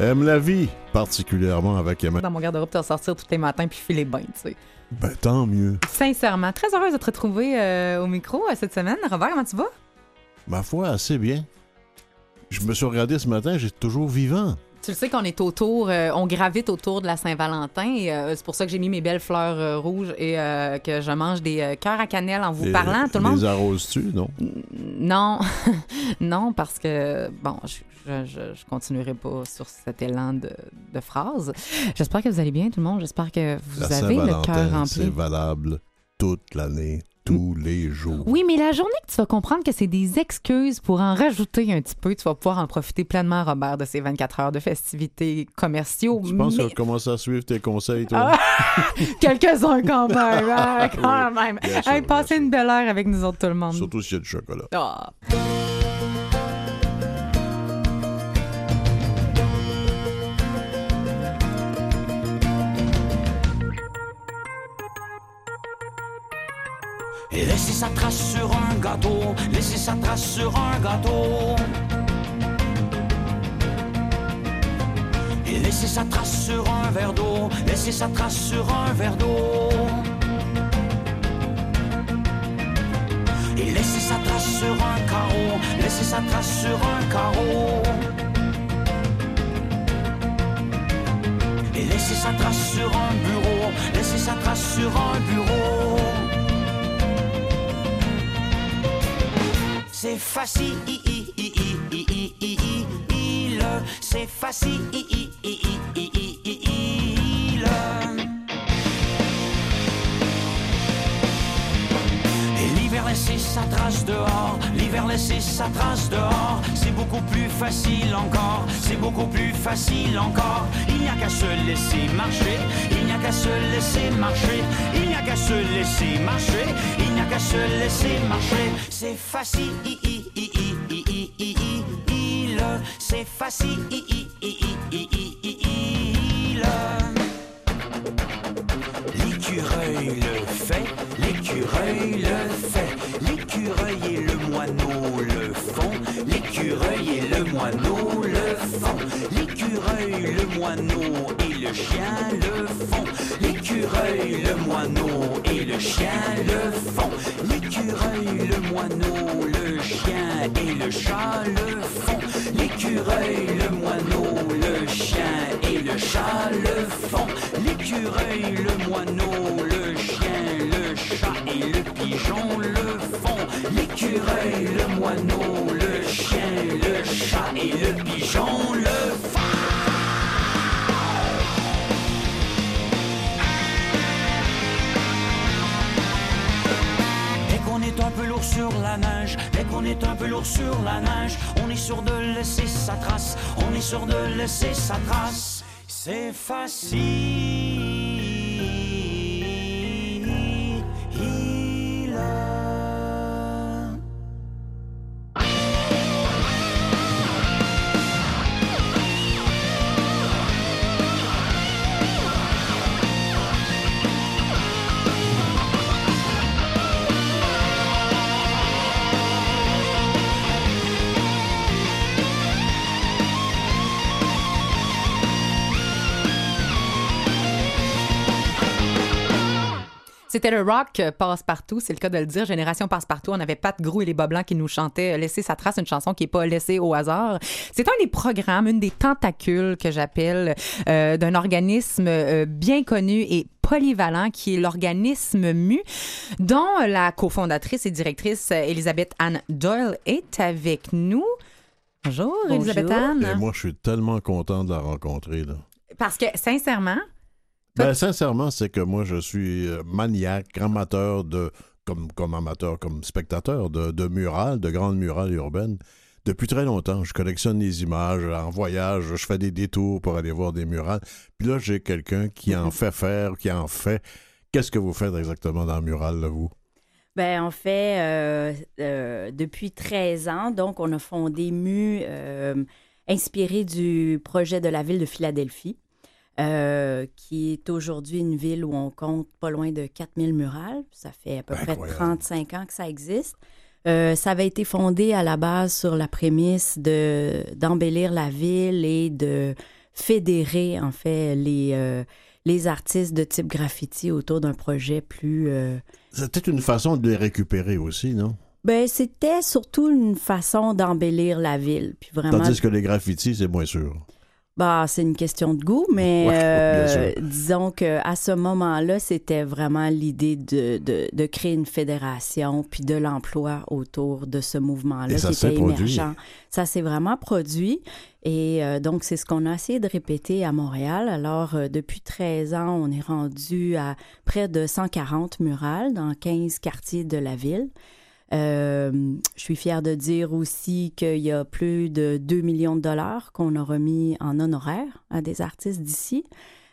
aime la vie, particulièrement avec Emma. Dans mon garde-robe, tu vas sortir tous les matins puis filer bain, tu sais. Ben, tant mieux. Sincèrement, très heureuse de te retrouver euh, au micro euh, cette semaine. Robert, comment tu vas? Ma foi, assez bien. Je me suis regardé ce matin, j'ai toujours vivant. Tu le sais qu'on est autour, euh, on gravite autour de la Saint-Valentin et euh, c'est pour ça que j'ai mis mes belles fleurs euh, rouges et que je mange des cœurs à cannelle en vous parlant. Tout le monde. Les arroses-tu, non? Non, non, parce que, bon, je, je, je- je continuerai pas sur cet élan de, de phrases. J'espère que vous allez bien, tout le monde. J'espère que vous La avez le cœur Saint-Valentin, c'est rempli. valable toute l'année, tous les jours. Oui, mais la journée que tu vas comprendre que c'est des excuses pour en rajouter un petit peu, tu vas pouvoir en profiter pleinement, Robert, de ces 24 heures de festivités commerciaux. Tu penses mais- que commence à suivre tes conseils, toi? Ah, Quelques-uns quand même, hein, quand Oui, même. sûr, passez une belle heure avec nous autres, tout le monde. Surtout s'il y a du chocolat. Ah. Et laisser sa trace sur un gâteau, laisser sa trace sur un gâteau. Et laisser sa trace sur un verre d'eau, laisser sa trace sur un verre d'eau. Et laisser sa trace sur un carreau, laisser sa trace sur un carreau. Et laisser sa trace sur un bureau, laisser sa trace sur un bureau. C'est facile, c'est facile. Laisser sa trace dehors, l'hiver laisser sa trace dehors, c'est beaucoup plus facile encore, c'est beaucoup plus facile encore. Il n'y a qu'à se laisser marcher, il n'y a qu'à se laisser marcher, il n'y a qu'à se laisser marcher, il n'y a qu'à se laisser marcher. C'est facile, c'est facile. L'écureuil le fait, l'écureuil le fait, l'écureuil et le moineau le font, l'écureuil et le moineau le font, l'écureuil, le moineau et le chien le font, l'écureuil, le moineau et le chien le font, l'écureuil, le moineau, le chien et le chat le font, l'écureuil, le moineau, le chien et le chat le font, l'écureuil, le moineau, le chien, et le pigeon le font, l'écureuil, le moineau, le chien, le chat et le pigeon le est un peu lourd sur la neige, dès qu'on est un peu lourd sur la neige, on est sûr de laisser sa trace, on est sûr de laisser sa trace. C'est facile. C'était le rock euh, passe-partout, c'est le cas de le dire. Génération passe-partout, on avait Pat Grou et les Bas-Blancs qui nous chantaient euh, Laisser sa trace, une chanson qui n'est pas laissée au hasard. C'est un des programmes, une des tentacules que j'appelle euh, d'un organisme euh, bien connu et polyvalent qui est l'organisme MU, dont la cofondatrice et directrice Elisabeth Anne Doyle est avec nous. Bonjour, Bonjour. Elisabeth Anne. Et moi, je suis tellement content de la rencontrer. Là. Parce que, sincèrement, Ben, sincèrement, c'est que moi, je suis euh, maniaque, amateur de, comme, comme amateur, comme spectateur de, de murales, de grandes murales urbaines. Depuis très longtemps, je collectionne les images en voyage, je fais des détours pour aller voir des murales. Puis là, j'ai quelqu'un qui en fait faire, qui en fait. Qu'est-ce que vous faites exactement dans la murale, là, vous? Ben, on fait euh, euh, depuis 13 ans, donc on a fondé MU euh, inspiré du projet de la ville de Philadelphie, euh, qui est aujourd'hui une ville où on compte pas loin de 4000 murales. Ça fait à peu près Incroyable. 35 ans que ça existe. Euh, ça avait été fondé à la base sur la prémisse de d'embellir la ville et de fédérer, en fait, les, euh, les artistes de type graffiti autour d'un projet plus... peut-être une façon de les récupérer aussi, non? Ben, c'était surtout une façon d'embellir la ville. Puis vraiment, Tandis que les graffitis, c'est moins sûr. Bah, c'est une question de goût, mais Ouais, euh, disons qu'à ce moment-là, c'était vraiment l'idée de, de, de créer une fédération puis de l'emploi autour de ce mouvement-là qui était produit. émergent. Ça s'est vraiment produit et euh, donc c'est ce qu'on a essayé de répéter à Montréal. Alors, euh, depuis 13 ans, on est rendu à près de 140 murales dans 15 quartiers de la ville. Euh, je suis fière de dire aussi qu'il y a plus de 2 millions de dollars qu'on a remis en honoraires à des artistes d'ici.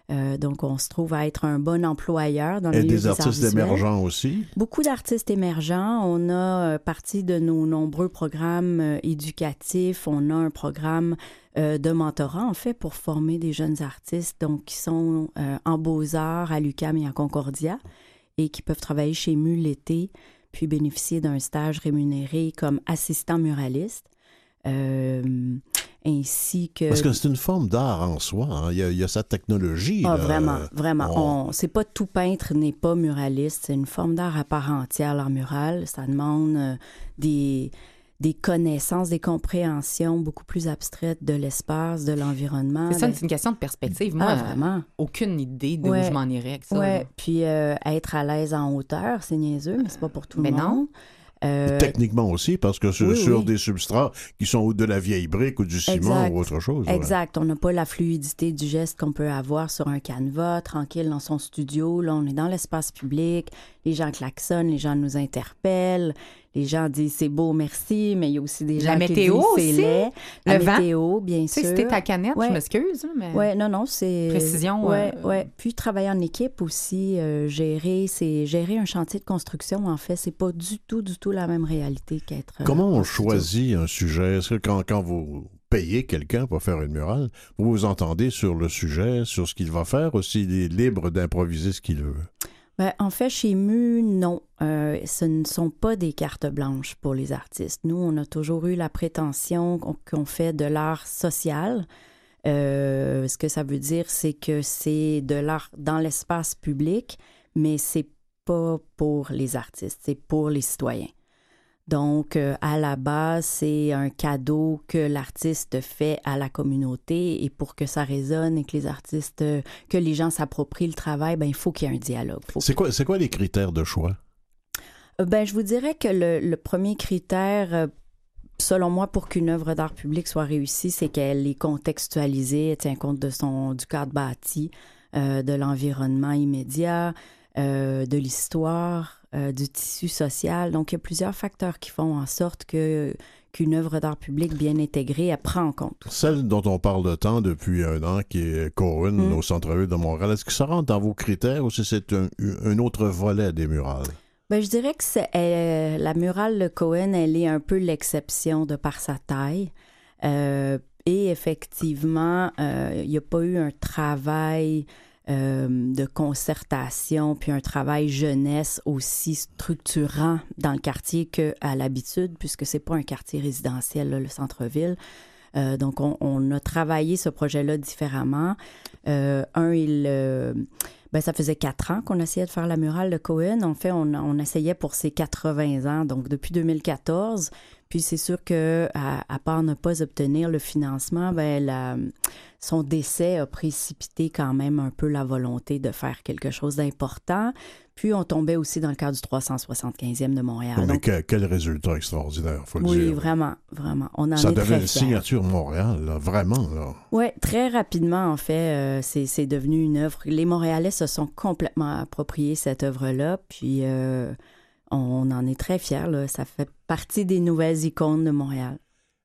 Euh, donc, on se trouve à être un bon employeur dans le Et milieu des des artistes émergents aussi. Beaucoup d'artistes émergents. On a euh, partie de nos nombreux programmes euh, éducatifs. On a un programme de mentorat, en fait, pour former des jeunes artistes donc, qui sont en beaux-arts à l'UQAM et à Concordia et qui peuvent travailler chez MU l'été puis bénéficier d'un stage rémunéré comme assistant muraliste. Euh, ainsi que... Parce que c'est une forme d'art en soi. hein. Il, y a, il y a sa technologie. Ah, là. vraiment, vraiment. on-. C'est pas tout peintre n'est pas muraliste. C'est une forme d'art à part entière, l'art mural. Ça demande euh, des, des connaissances, des compréhensions beaucoup plus abstraites de l'espace, de l'environnement. C'est ça, de- c'est une question de perspective. Moi, Ah, vraiment. aucune idée d'où Ouais. je m'en irais avec ça. Ouais. Puis euh, être à l'aise en hauteur, c'est niaiseux, mais c'est pas pour tout Mais le non. monde. Euh, Techniquement aussi, parce que sur, oui, sur oui. des substrats qui sont ou de la vieille brique ou du ciment Exact. ou autre chose. Exact. On n'a pas la fluidité du geste qu'on peut avoir sur un canevas, tranquille dans son studio. Là, on est dans l'espace public. Les gens klaxonnent, les gens nous interpellent. Les gens disent c'est beau, merci, mais il y a aussi des La gens météo qui disent c'est aussi? laid. La Le vent? météo, bien sûr. c'était ta canette, Ouais. je m'excuse, mais... Ouais, non, non, c'est. Précision, Ouais, euh, ouais. Puis travailler en équipe aussi, euh, gérer, c'est gérer un chantier de construction. En fait, c'est pas du tout, du tout la même réalité qu'être. euh, Comment on choisit un sujet? Est-ce que quand, quand vous payez quelqu'un pour faire une murale, vous vous entendez sur le sujet, sur ce qu'il va faire, aussi il est libre d'improviser ce qu'il veut? Ben, en fait, chez MU, non. Euh, ce ne sont pas des cartes blanches pour les artistes. Nous, on a toujours eu la prétention qu'on fait de l'art social. Euh, ce que ça veut dire, c'est que c'est de l'art dans l'espace public, mais c'est pas pour les artistes, c'est pour les citoyens. Donc, euh, à la base, c'est un cadeau que l'artiste fait à la communauté et pour que ça résonne et que les artistes, euh, que les gens s'approprient le travail, ben, il faut qu'il y ait un dialogue. C'est quoi, c'est quoi les critères de choix? euh, Ben, je vous dirais que le, le premier critère, selon moi, pour qu'une œuvre d'art public soit réussie, c'est qu'elle est contextualisée, elle tient compte de son, du cadre bâti, euh, de l'environnement immédiat, euh, de l'histoire, euh, du tissu social. Donc, il y a plusieurs facteurs qui font en sorte que qu'une œuvre d'art public bien intégrée, elle prend en compte. Celle dont on parle de temps depuis un an, qui est Cohen, Mm. au centre-ville de Montréal, est-ce que ça rentre dans vos critères ou si c'est un, un autre volet des murales? Ben, je dirais que c'est, euh, la murale de Cohen, elle est un peu l'exception de par sa taille. Euh, et effectivement, euh, il n'y a pas eu un travail euh, de concertation, puis un travail jeunesse aussi structurant dans le quartier qu'à l'habitude, puisque c'est pas un quartier résidentiel, le centre-ville. Euh, donc, on, a travaillé ce projet-là différemment. Euh, un, il, ben, ça faisait quatre ans qu'on essayait de faire la murale de Cohen. En fait, on, on essayait pour ses 80 ans, donc depuis 2014. Puis c'est sûr que à, à part ne pas obtenir le financement, ben la, son décès a précipité quand même un peu la volonté de faire quelque chose d'important. Puis on tombait aussi dans le cadre du 375e de Montréal. mais Donc, que- quel résultat extraordinaire, faut le oui, dire. vraiment, vraiment. On en Ça est devait très une fiers. signature Montréal, là, vraiment. Là. Oui, très rapidement, en fait, euh, c'est c'est devenu une œuvre. Les Montréalais se sont complètement appropriés cette œuvre-là, puis euh, on en est très fiers. Là. Ça fait partie des nouvelles icônes de Montréal.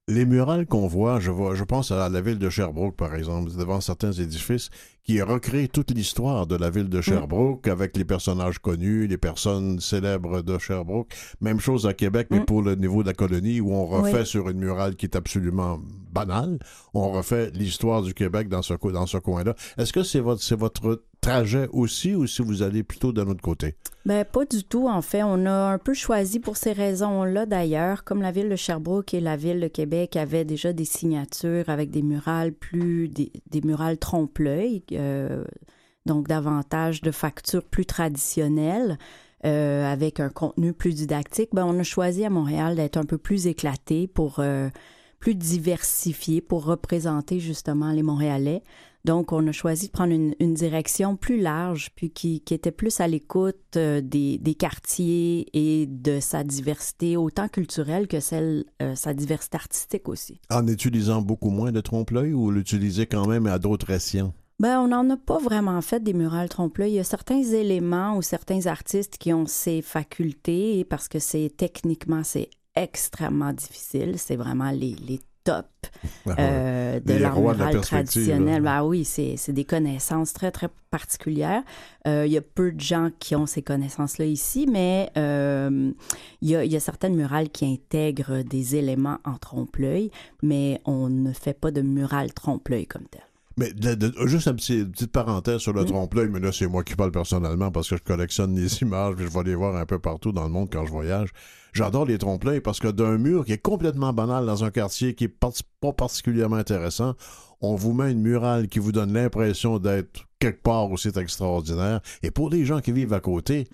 Les murales qu'on voit, je vois, je pense à la ville de Sherbrooke, par exemple, devant certains édifices, qui recréent toute l'histoire de la ville Mm. de Sherbrooke avec les personnages connus, les personnes célèbres de Sherbrooke. Même chose à Québec, mais Mm. pour le niveau de la colonie, où on refait Oui. sur une murale qui est absolument banale, on refait l'histoire du Québec dans ce, dans ce coin-là. Est-ce que c'est votre, c'est votre trajet aussi ou si vous allez plutôt d'un autre côté? Ben, pas du tout, en fait. On a un peu choisi pour ces raisons-là, d'ailleurs. Comme la ville de Sherbrooke et la ville de Québec avaient déjà des signatures avec des murales plus... des, des murales trompe-l'œil, euh, donc davantage de factures plus traditionnelles. euh, avec un contenu plus didactique, ben, on a choisi à Montréal d'être un peu plus éclaté pour euh, plus diversifié pour représenter justement les Montréalais. Donc, on a choisi de prendre une, une direction plus large, puis qui, qui était plus à l'écoute euh, des, des quartiers et de sa diversité, autant culturelle que celle, euh, sa diversité artistique aussi. En utilisant beaucoup moins de trompe-l'œil ou l'utiliser quand même à d'autres escients? Ben, on n'en a pas vraiment fait des murales trompe-l'œil. Il y a certains éléments ou certains artistes qui ont ces facultés parce que c'est techniquement, c'est extrêmement difficile. C'est vraiment les, les tops Ah euh, de l'art mural traditionnel. Ben oui, c'est des connaissances très, très particulières. Euh, il y a peu de gens qui ont ces connaissances-là ici, mais euh, il, y a, il y a certaines murales qui intègrent des éléments en trompe-l'œil, mais on ne fait pas de murale trompe-l'œil comme tel. Mais de- de- juste une petite parenthèse sur le Mm. trompe-l'œil, mais là, c'est moi qui parle personnellement parce que je collectionne les images, puis je vais les voir un peu partout dans le monde quand je voyage. J'adore les trompe-l'œil parce que d'un mur qui est complètement banal dans un quartier qui est par- pas particulièrement intéressant, on vous met une murale qui vous donne l'impression d'être quelque part où c'est extraordinaire. Et pour les gens qui vivent à côté,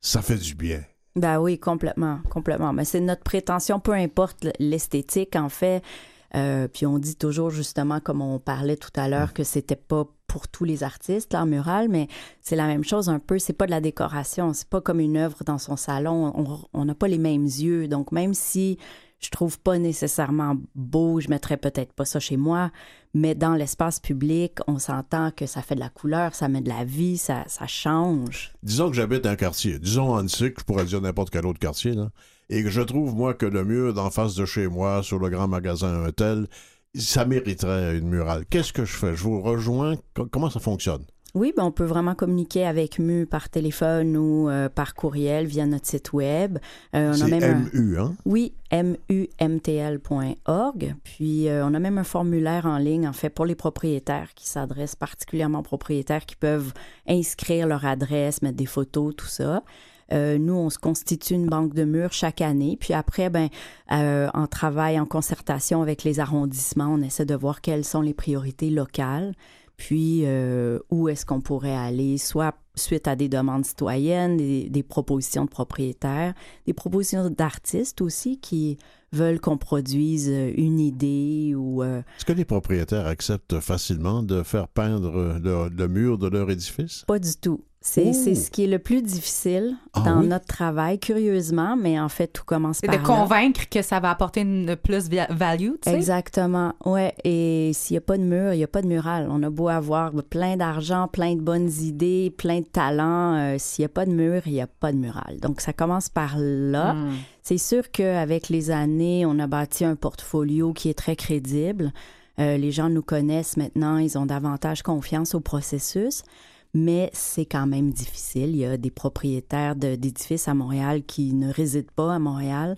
ça fait du bien. Ben oui, complètement, complètement. Mais c'est notre prétention, peu importe l'esthétique, en fait. Euh, puis on dit toujours, justement, comme on parlait tout à l'heure, que c'était pas pour tous les artistes, l'art mural, mais c'est la même chose un peu. C'est pas de la décoration. C'est pas comme une œuvre dans son salon. On- n'a pas les mêmes yeux. Donc, même si je trouve pas nécessairement beau, je mettrais peut-être pas ça chez moi, mais dans l'espace public, on s'entend que ça fait de la couleur, ça met de la vie, ça, change. Disons que j'habite un quartier, disons Annecy, je pourrais dire n'importe quel autre quartier, là, et que je trouve, moi, que le mur d'en face de chez moi, sur le grand magasin un tel, ça mériterait une murale. Qu'est-ce que je fais? Je vous rejoins? Co- Comment ça fonctionne? Oui, ben on peut vraiment communiquer avec MU par téléphone ou euh, par courriel via notre site web. Euh, on a C'est même un- MU, hein? Oui, mumtl.org. Puis euh, on a même un formulaire en ligne, en fait, pour les propriétaires qui s'adressent particulièrement aux propriétaires qui peuvent inscrire leur adresse, mettre des photos, tout ça. Euh, nous, on se constitue une banque de murs chaque année. Puis après, ben, euh, en travail, en concertation avec les arrondissements, on essaie de voir quelles sont les priorités locales. Puis euh, où est-ce qu'on pourrait aller, soit suite à des demandes citoyennes, des, des propositions de propriétaires, des propositions d'artistes aussi qui veulent qu'on produise une idée ou euh, Est-ce que les propriétaires acceptent facilement de faire peindre le, le mur de leur édifice? pas du tout. C'est c'est ce qui est le plus difficile Ah dans oui? notre travail, curieusement, mais en fait, tout commence par de là. convaincre que ça va apporter une plus value, tu sais? Exactement. Ouais. Et s'il n'y a pas de mur, il n'y a pas de mural. On a beau avoir plein d'argent, plein de bonnes idées, plein de talents. euh, s'il n'y a pas de mur, il n'y a pas de mural. Donc, ça commence par là. Hmm. C'est sûr qu'avec les années, on a bâti un portfolio qui est très crédible. Euh, les gens nous connaissent maintenant, ils ont davantage confiance au processus, mais c'est quand même difficile. Il y a des propriétaires d'édifices à Montréal qui ne résident pas à Montréal.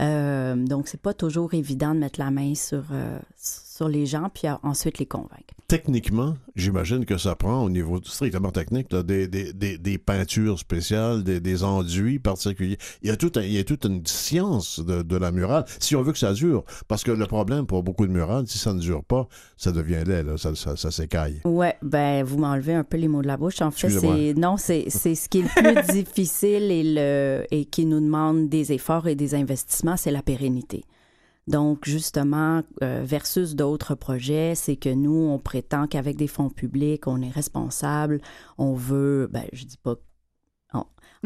Euh, donc, c'est pas toujours évident de mettre la main sur, euh, sur les gens puis ensuite les convaincre. Techniquement, j'imagine que ça prend, au niveau strictement technique, là, des, des, des, des peintures spéciales, des, des enduits particuliers. Il y a, tout un- il y a toute une science de, de la murale, si on veut que ça dure. Parce que le problème pour beaucoup de murales, si ça ne dure pas, ça devient laid, là, ça, ça, ça s'écaille. Ouais, ben vous m'enlevez un peu les mots de la bouche. En fait, c'est non, c'est c'est ce qui est le plus difficile et le et qui nous demande des efforts et des investissements, c'est la pérennité. Donc justement, euh, versus d'autres projets, c'est que nous on prétend qu'avec des fonds publics, on est responsable, on veut, ben je dis pas.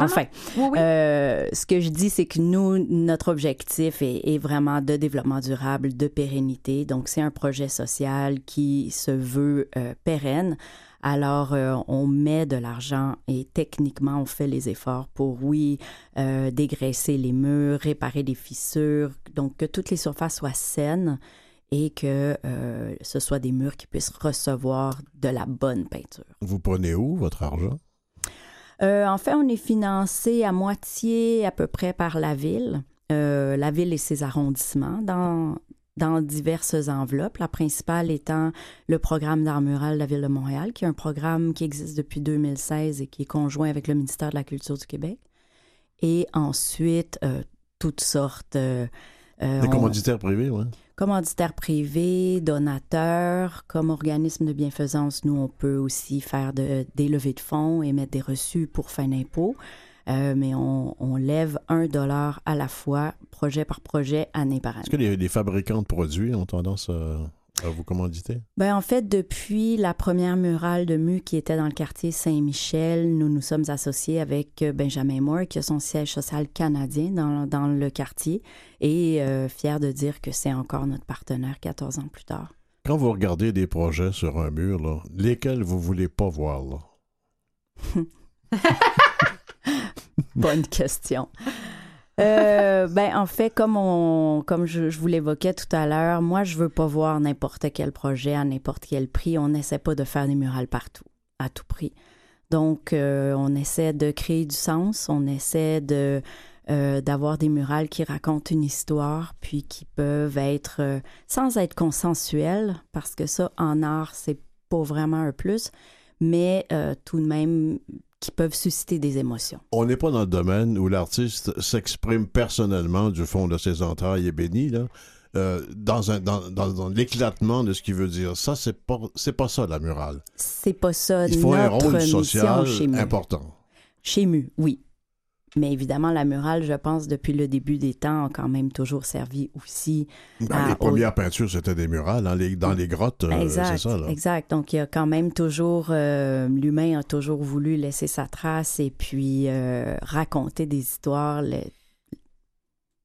enfin, Oui, oui. euh, ce que je dis, c'est que nous, notre objectif est, est vraiment de développement durable, de pérennité. Donc, c'est un projet social qui se veut euh, pérenne. Alors, euh, on met de l'argent et techniquement, on fait les efforts pour, oui, euh, dégraisser les murs, réparer les fissures, donc que toutes les surfaces soient saines et que euh, ce soit des murs qui puissent recevoir de la bonne peinture. Vous prenez où votre argent? En fait, on est financé à moitié à peu près par la ville, euh, la ville et ses arrondissements dans, dans diverses enveloppes. La principale étant le programme d'art mural de la Ville de Montréal, qui est un programme qui existe depuis 2016 et qui est conjoint avec le ministère de la Culture du Québec. Et ensuite, euh, toutes sortes... euh, euh, Des commanditaires privés, oui. commanditaires privés, donateurs, comme organisme de bienfaisance, nous, on peut aussi faire de, des levées de fonds et mettre des reçus pour fin d'impôt. Euh, mais on, on lève un dollar à la fois, projet par projet, année par année. Est-ce que les, les fabricants de produits ont tendance à, à vous commanditer? Ben, en fait, depuis la première murale de Mu qui était dans le quartier Saint-Michel, nous nous sommes associés avec euh, Benjamin Moore, qui a son siège social canadien dans, dans le quartier, et euh, fier de dire que c'est encore notre partenaire 14 ans plus tard. Quand vous regardez des projets sur un mur, là, lesquels vous voulez pas voir, là? Bonne question. Euh, ben, en fait, comme, on, comme je, vous l'évoquais tout à l'heure, moi, je veux pas voir n'importe quel projet à n'importe quel prix. On n'essaie pas de faire des murales partout, à tout prix. Donc, euh, on essaie de créer du sens, on essaie de euh, d'avoir des murales qui racontent une histoire, puis qui peuvent être, sans être consensuelles, parce que ça, en art, c'est pas vraiment un plus, mais euh, tout de même qui peuvent susciter des émotions. On n'est pas dans le domaine où l'artiste s'exprime personnellement du fond de ses entrailles et béni, là, euh, dans, un, dans, dans, dans l'éclatement de ce qu'il veut dire. Ça, c'est pas, c'est pas ça, la murale. C'est pas ça Il faut un notre rôle mission social chez important. Chez Mu, oui. Mais évidemment, la murale, je pense, depuis le début des temps, a quand même toujours servi aussi. Ben, Ah, les premières peintures, c'était des murales. dans les, dans les grottes, euh, exact, c'est ça. Là. exact. Donc, il y a quand même toujours, euh, l'humain a toujours voulu laisser sa trace et puis euh, raconter des histoires. le-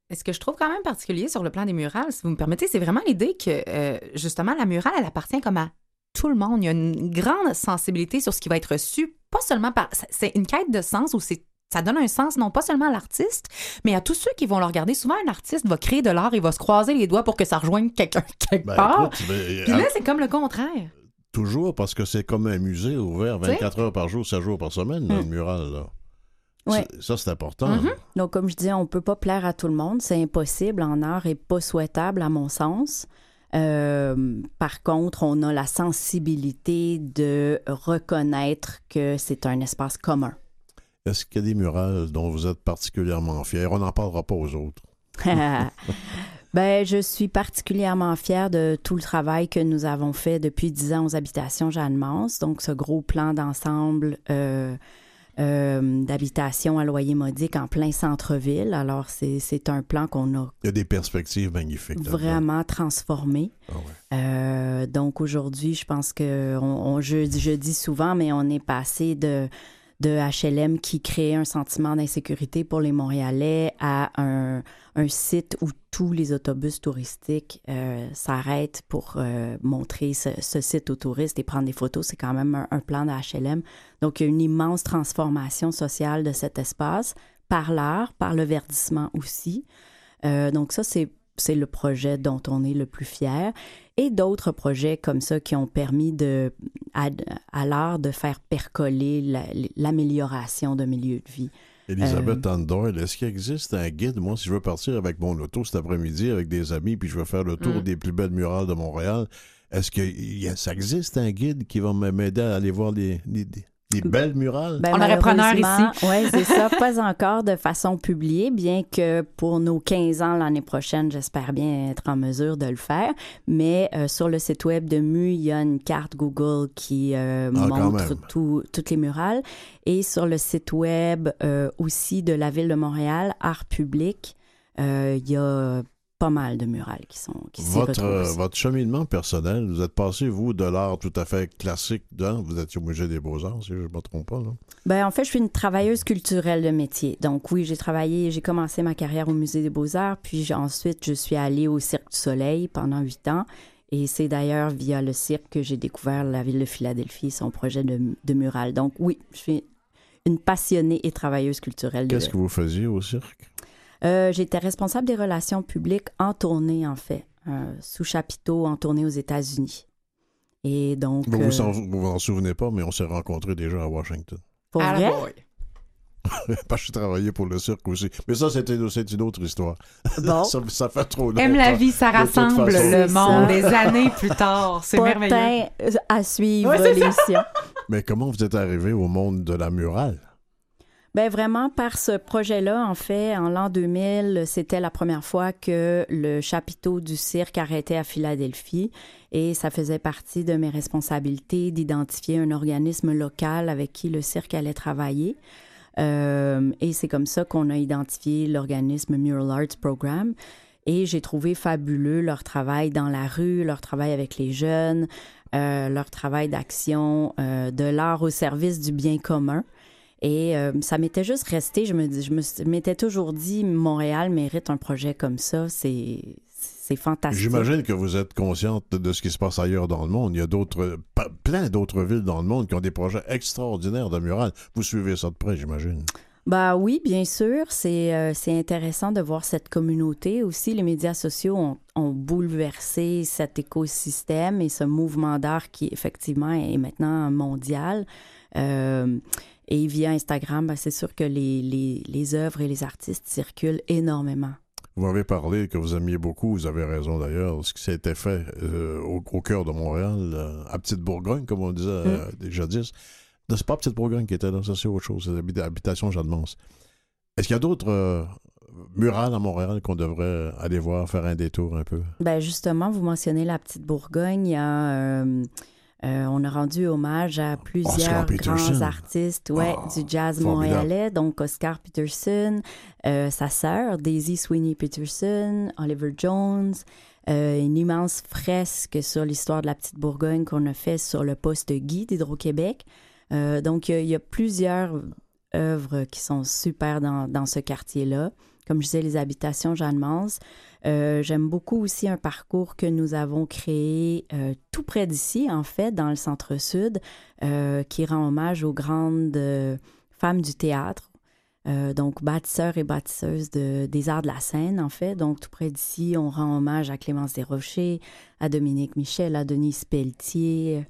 Et ce que je trouve quand même particulier sur le plan des murales, si vous me permettez, c'est vraiment l'idée que, euh, justement, la murale, elle appartient comme à tout le monde. Il y a une grande sensibilité sur ce qui va être reçu, pas seulement par... C'est une quête de sens où c'est ça donne un sens non pas seulement à l'artiste, mais à tous ceux qui vont le regarder. Souvent, un artiste va créer de l'art, il va se croiser les doigts pour que ça rejoigne quelqu'un quelque Ben, part. écoute, ben, Puis à- là, c'est comme le contraire. toujours parce que c'est comme un musée ouvert Tu sais? 24 heures par jour, 7 jours par semaine, là, le mural. Là. Ouais. Ça, c'est important. Mhm. Donc, comme je disais, on peut pas plaire à tout le monde. C'est impossible en art et pas souhaitable, à mon sens. Euh, par contre, on a la sensibilité de reconnaître que c'est un espace commun. Est-ce qu'il y a des murales dont vous êtes particulièrement fier? On n'en parlera pas aux autres. ben, je suis particulièrement fière de tout le travail que nous avons fait depuis dix ans aux habitations Jeanne-Mance. Donc, ce gros plan d'ensemble euh, euh, d'habitation à loyer modique en plein centre-ville. Alors, c'est c'est un plan qu'on a Il y a des perspectives magnifiques. vraiment transformé. Ah ouais. Euh, donc aujourd'hui, je pense que on, on- je, je dis souvent, mais on est passé de de HLM qui crée un sentiment d'insécurité pour les Montréalais à un, site où tous les autobus touristiques euh, s'arrêtent pour euh, montrer ce, site aux touristes et prendre des photos. C'est quand même un, plan de HLM. Donc, il y a une immense transformation sociale de cet espace par l'art, par le verdissement aussi. Euh, donc ça, c'est le projet dont on est le plus fier. Et d'autres projets comme ça qui ont permis de, à, à l'art de faire percoler la- l'amélioration de milieu de vie. Elisabeth Euh, Doyle, est-ce qu'il existe un guide? Moi, si je veux partir avec mon auto cet après-midi avec des amis, puis je veux faire le tour Mm. des plus belles murales de Montréal, est-ce que ça existe un guide qui va m'aider à aller voir les, les- les- les belles murales? Ben, On aurait preneur malheureusement, Oui, c'est ça. Pas encore de façon publiée, bien que pour nos 15 ans l'année prochaine, j'espère bien être en mesure de le faire. Mais euh, sur le site web de MU, il y a une carte Google qui euh, Ah, montre tout- toutes les murales. Et sur le site web euh, aussi de la Ville de Montréal, Art Public, euh, il y a pas mal de murales qui sont qui Votre, euh, votre cheminement personnel, vous êtes passé, vous, de l'art tout à fait classique, dans, vous étiez au Musée des Beaux-Arts, si je ne me trompe pas. Là. Ben, en fait, je suis une travailleuse culturelle de métier. Donc, oui, j'ai travaillé, j'ai commencé ma carrière au Musée des Beaux-Arts, puis ensuite, je suis allée au Cirque du Soleil pendant huit ans. Et c'est d'ailleurs via le cirque que j'ai découvert la ville de Philadelphie son projet de, de mural. Donc, oui, je suis une passionnée et travailleuse culturelle. de- Qu'est-ce que vous faisiez au cirque? Euh, J'étais responsable des relations publiques en tournée, en fait, euh, sous chapiteau, en tournée aux États-Unis. Et donc, Vous euh, vous en, vous en souvenez pas, mais on s'est rencontrés déjà à Washington. pour vrai, boy. Parce que j'ai travaillé pour le cirque aussi. Mais ça, c'était c'est une autre histoire. Bon. ça, ça fait trop longtemps. Aime la vie, ça rassemble le monde des années plus tard. C'est merveilleux. À suivre Ouais, l'émission. Mais comment vous êtes arrivé au monde de la murale? Ben vraiment par ce projet-là, en fait, en l'an 2000, c'était la première fois que le chapiteau du cirque arrêtait à Philadelphie et ça faisait partie de mes responsabilités d'identifier un organisme local avec qui le cirque allait travailler. Euh, et c'est comme ça qu'on a identifié l'organisme Mural Arts Program. Et j'ai trouvé fabuleux leur travail dans la rue, leur travail avec les jeunes, euh, leur travail d'action, euh, de l'art au service du bien commun. Et euh, ça m'était juste resté, je me, dis- je m'étais toujours dit, Montréal mérite un projet comme ça, c'est c'est fantastique. J'imagine que vous êtes consciente de, ce qui se passe ailleurs dans le monde. Il y a d'autres, plein d'autres villes dans le monde qui ont des projets extraordinaires de murales. Vous suivez ça de près, j'imagine. Bah oui, bien sûr, c'est euh, c'est intéressant de voir cette communauté aussi. Les médias sociaux ont, ont bouleversé cet écosystème et ce mouvement d'art qui effectivement est maintenant mondial. Euh, et via Instagram, ben, c'est sûr que les, les, les œuvres et les artistes circulent énormément. Vous m'avez parlé que vous aimiez beaucoup, vous avez raison d'ailleurs, ce qui s'était fait euh, au, au cœur de Montréal, euh, à Petite-Bourgogne, comme on disait euh, jadis. Non, C'est pas Petite-Bourgogne qui était là, ça c'est autre chose, c'est l'habita- l'habitation Jeanne-Mance. Est-ce qu'il y a d'autres euh, murales à Montréal qu'on devrait aller voir, faire un détour un peu? Ben justement, vous mentionnez la petite Bourgogne. Il y a, euh, on a rendu hommage à plusieurs Peterson. grands artistes ouais, Ah, du jazz formidable. montréalais. Donc Oscar Peterson, euh, sa sœur Daisy Sweeney Peterson, Oliver Jones. euh, une immense fresque sur l'histoire de la petite Bourgogne qu'on a fait sur le poste Guy d'Hydro-Québec. Donc, il y, a- il y a plusieurs œuvres qui sont super dans, dans ce quartier-là. Comme je disais, les habitations Jeanne Mance. Euh, J'aime beaucoup aussi un parcours que nous avons créé euh, tout près d'ici, en fait, dans le centre-sud, euh, qui rend hommage aux grandes femmes du théâtre. Donc, bâtisseurs et bâtisseuses de, des arts de la scène, en fait. Donc, tout près d'ici, on rend hommage à Clémence Desrochers, à Dominique Michel, à Denise Pelletier,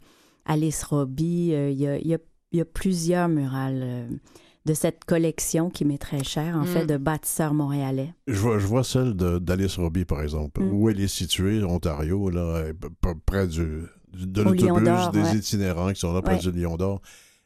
Alice Roby. Il y, a, y a- plusieurs murales de cette collection qui m'est très chère, en Mm. fait, de bâtisseurs montréalais. Je vois, je vois celle de- d'Alice Roby, par exemple, Mm. où elle est située, Ontario, là, près du, de l'autobus, des ouais. itinérants qui sont là près Ouais. du Lion d'Or.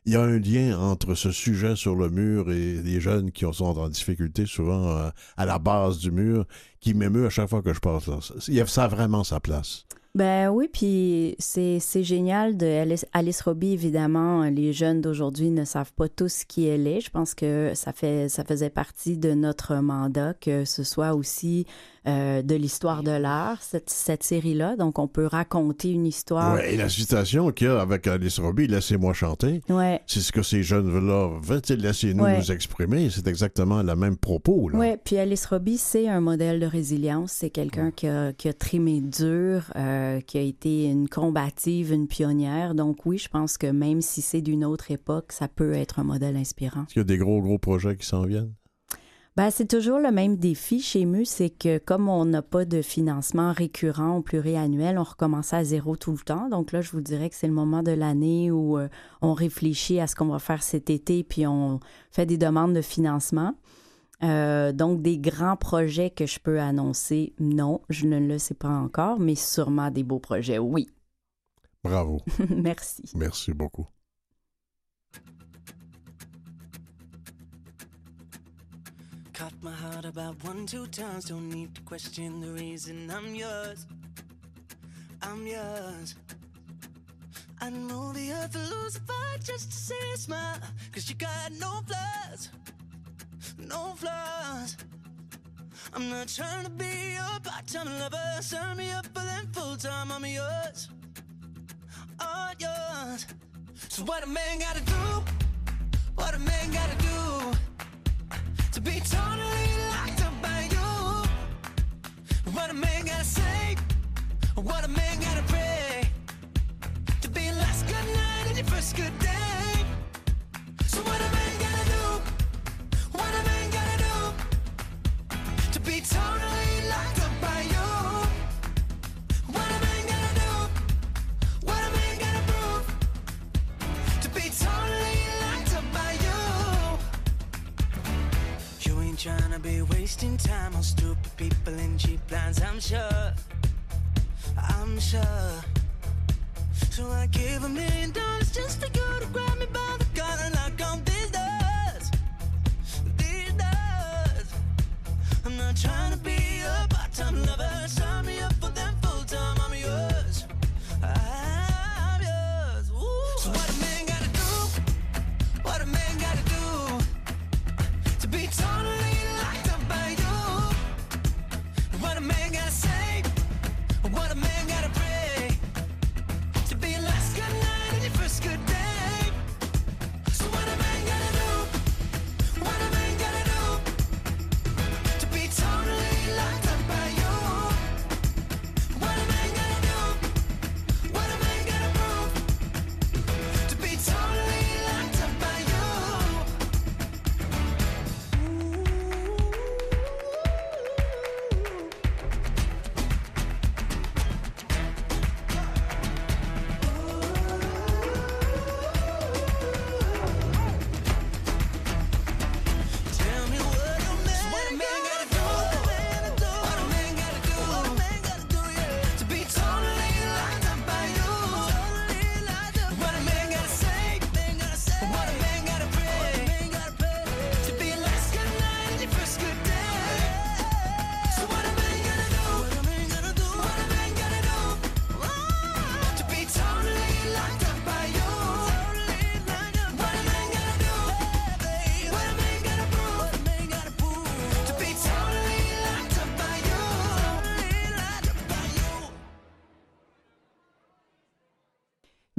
Il y a un lien entre ce sujet sur le mur et les jeunes qui sont en difficulté, souvent euh, à la base du mur, qui m'émeut à chaque fois que je passe là. Il y a- Ça a vraiment sa place. Ben oui, puis c'est c'est génial de Alice, Alice Roby, évidemment. Les jeunes d'aujourd'hui ne savent pas tous qui elle est. Je pense que ça, fait, ça faisait partie de notre mandat que ce soit aussi euh, de l'histoire de l'art, cette, cette série-là. Donc, on peut raconter une histoire. Ouais, et la citation qu'il y a avec Alice Roby, Laissez-moi chanter, Ouais. c'est ce que ces jeunes-là veulent. Laissez-nous Ouais. nous exprimer? C'est exactement le même propos. Là. Oui, puis Alice Roby, c'est un modèle de résilience. C'est quelqu'un qui a, qui a trimé dur, euh, qui a été une combative, une pionnière. Donc oui, je pense que même si c'est d'une autre époque, ça peut être un modèle inspirant. Est-ce qu'il y a des gros, gros projets qui s'en viennent? Ben, c'est toujours le même défi chez MU, c'est que comme on n'a pas de financement récurrent ou pluriannuel, on recommence à zéro tout le temps. Donc là, je vous dirais que c'est le moment de l'année où euh, on réfléchit à ce qu'on va faire cet été, puis on fait des demandes de financement. Euh, donc, des grands projets que je peux annoncer, non, je ne le sais pas encore, mais sûrement des beaux projets, oui. Bravo. Merci. Merci beaucoup. Caught my heart about one, two times. Don't need to question the reason I'm yours. I'm yours. I'd move the earth to lose a fight just to see a smile. Cause you got no flaws. No flaws. I'm not trying to be your part-time lover. Sign me up for them full-time. I'm yours. All yours. So what a man gotta do? What a man gotta do? To be totally locked up by you. What a man gotta say, what a man gotta pray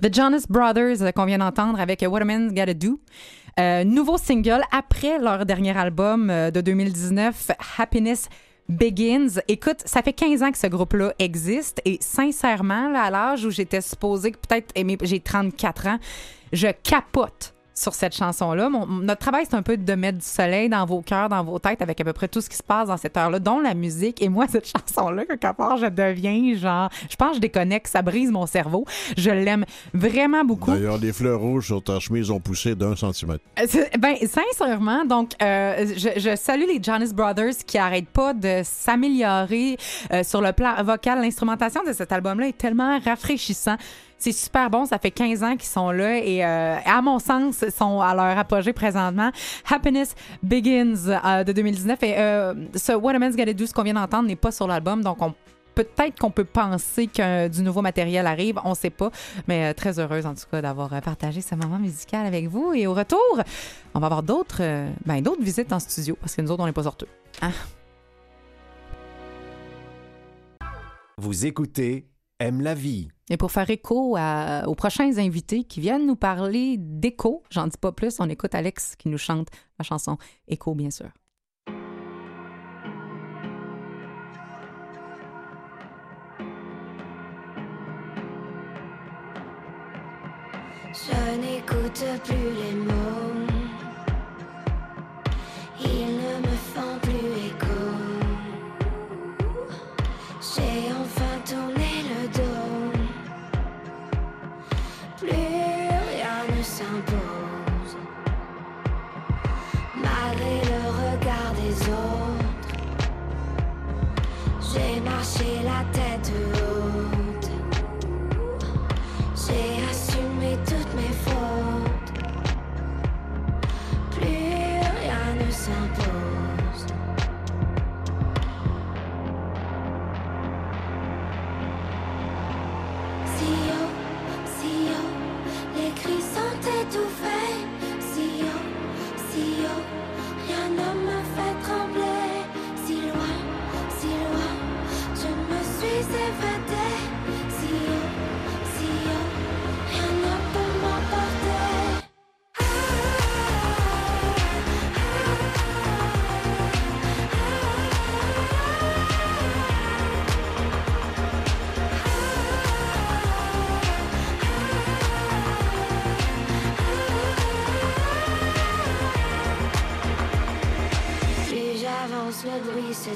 The Jonas Brothers euh, qu'on vient d'entendre avec What a Man's Gotta Do. Euh, nouveau single après leur dernier album euh, de 2019, Happiness Begins. Écoute, ça fait 15 ans que ce groupe-là existe et sincèrement, à l'âge où j'étais supposée que peut-être aimer, j'ai 34 ans, je capote sur cette chanson-là. Mon- notre travail, c'est un peu de mettre du soleil dans vos cœurs, dans vos têtes, avec à peu près tout ce qui se passe dans cette heure-là, dont la musique. Et moi, cette chanson-là, quelque part, je deviens genre... Je pense que je déconnecte, ça brise mon cerveau. Je l'aime vraiment beaucoup. D'ailleurs, les fleurs rouges sur ta chemise ont poussé d'un centimètre. Euh, Ben, sincèrement, donc, euh, je, je salue les Jonas Brothers qui arrêtent pas de s'améliorer euh, sur le plan vocal. L'instrumentation de cet album-là est tellement rafraîchissant. C'est super bon. Ça fait 15 ans qu'ils sont là et, euh, à mon sens, sont à leur apogée présentement. Happiness Begins euh, de 2019 et euh, ce What a Man's Gotta Do, ce qu'on vient d'entendre, n'est pas sur l'album. Donc, on Peut-être qu'on peut penser que du nouveau matériel arrive, on sait pas, mais très heureuse en tout cas d'avoir partagé ce moment musical avec vous. Et au retour, on va avoir d'autres ben, d'autres visites en studio parce que nous autres, on n'est pas sorteux. Hein? Vous écoutez Aime la vie. Et pour faire écho aux prochains invités qui viennent nous parler d'écho, j'en dis pas plus, on écoute Alex qui nous chante la chanson Écho, bien sûr. Je n'écoute plus les mots. J'avance, le bruit se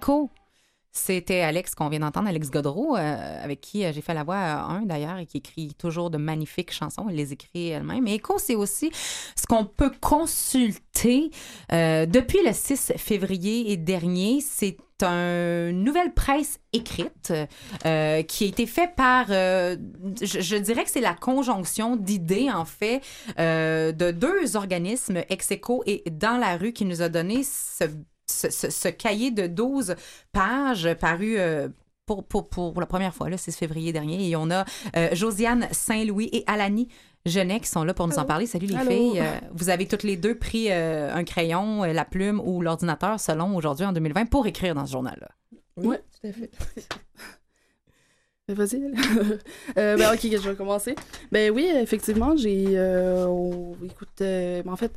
Écho. C'était Alex qu'on vient d'entendre, Alex Godreau, euh, avec qui euh, j'ai fait la voix euh, un d'ailleurs et qui écrit toujours de magnifiques chansons. Elle les écrit elle-même. Mais Écho, c'est aussi ce qu'on peut consulter depuis le 6 février dernier. C'est une nouvelle presse écrite qui a été faite par, je, dirais que c'est la conjonction d'idées, en fait, de deux organismes, Execo et Dans la rue, qui nous a donné ce, ce, ce- ce cahier de 12 pages paru euh, pour, pour, pour la première fois, le 6 février dernier. Et on a euh, Josiane Saint-Louis et Alani Genet qui sont là pour nous en parler. Salut les Allô? filles. Euh, vous avez toutes les deux pris euh, un crayon, la plume ou l'ordinateur, selon aujourd'hui en 2020, pour écrire dans ce journal-là. Oui, tout à fait. Ben, Vas-y. euh, ben, ok, je vais commencer. Ben oui, effectivement, j'ai. euh, oh, écoute, euh, ben, en fait,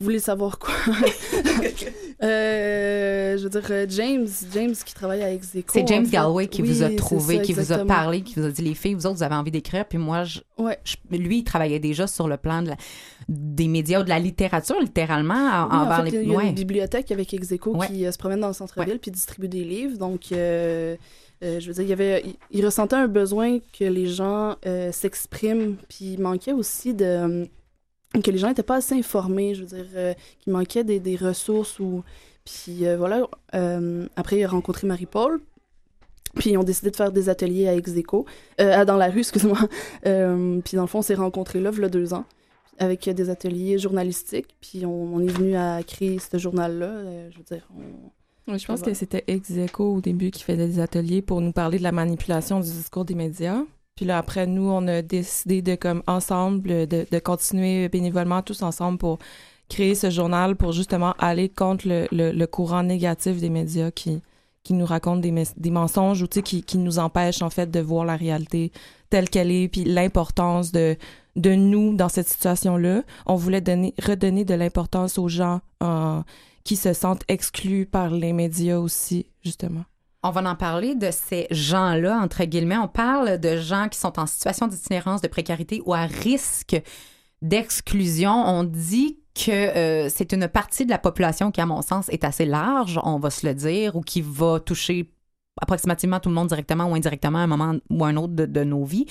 vous voulez savoir quoi? Euh, je veux dire, euh, James, James qui travaille à Execo. C'est James en fait. Galway qui vous a trouvé, ça, qui vous a parlé, qui vous a dit les filles, vous autres, vous avez envie d'écrire. Puis moi, je, Ouais. je- lui, il travaillait déjà sur le plan de la- des médias ou de la littérature, littéralement, en- Oui, en envers fait, les. il y a Ouais. une bibliothèque avec Execo Ouais. qui euh, se promène dans le centre-ville puis distribue des livres. Donc, euh, euh, je veux dire, il y avait, il, il ressentait un besoin que les gens euh, s'expriment. Puis il manquait aussi de que les gens n'étaient pas assez informés. Je veux dire, euh, qu'il manquait des, des ressources ou puis euh, voilà. euh, après, il a rencontré Marie-Paul. Puis ils ont décidé de faire des ateliers à Execo, dans la rue, excuse-moi. Puis dans le fond, on s'est rencontrés là, il deux ans avec des ateliers journalistiques. Puis on, on est venu à créer ce journal-là. je veux dire, on- Oui, je pense que c'était Execo au début qui faisait des ateliers pour nous parler de la manipulation du discours des médias. Puis là, après, nous, on a décidé de, comme, ensemble, de, de continuer bénévolement tous ensemble pour créer ce journal pour justement aller contre le, le, le courant négatif des médias qui, qui nous racontent des, des mensonges ou, tu sais, qui, qui nous empêchent, en fait, de voir la réalité telle qu'elle est, puis l'importance de, de nous dans cette situation-là. On voulait donner, redonner de l'importance aux gens en qui se sentent exclus par les médias aussi, justement. On va en parler de ces gens-là, entre guillemets. On parle de gens qui sont en situation d'itinérance, de précarité ou à risque d'exclusion. On dit que euh, c'est une partie de la population qui, à mon sens, est assez large, on va se le dire, ou qui va toucher approximativement tout le monde directement ou indirectement à un moment ou un autre de, de nos vies,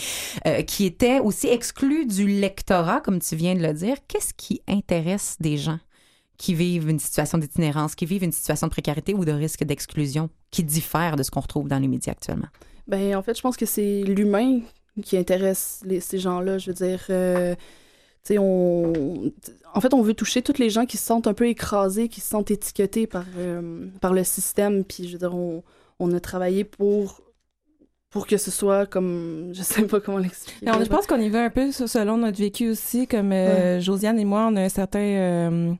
euh, qui était aussi exclu du lectorat, comme tu viens de le dire. Qu'est-ce qui intéresse des gens? Qui vivent une situation d'itinérance, qui vivent une situation de précarité ou de risque d'exclusion, qui diffère de ce qu'on retrouve dans les médias actuellement? Ben, en fait, je pense que c'est l'humain qui intéresse les- ces gens-là. Je veux dire, euh, tu sais, on... En fait, on veut toucher toutes les gens qui se sentent un peu écrasés, qui se sentent étiquetés par, euh, par le système. Puis, je veux dire, on, on a travaillé pour pour que ce soit comme je sais pas comment l'expliquer. Je pense qu'on y va un peu selon notre vécu aussi, comme euh, Josiane et moi, on a un certain, euh,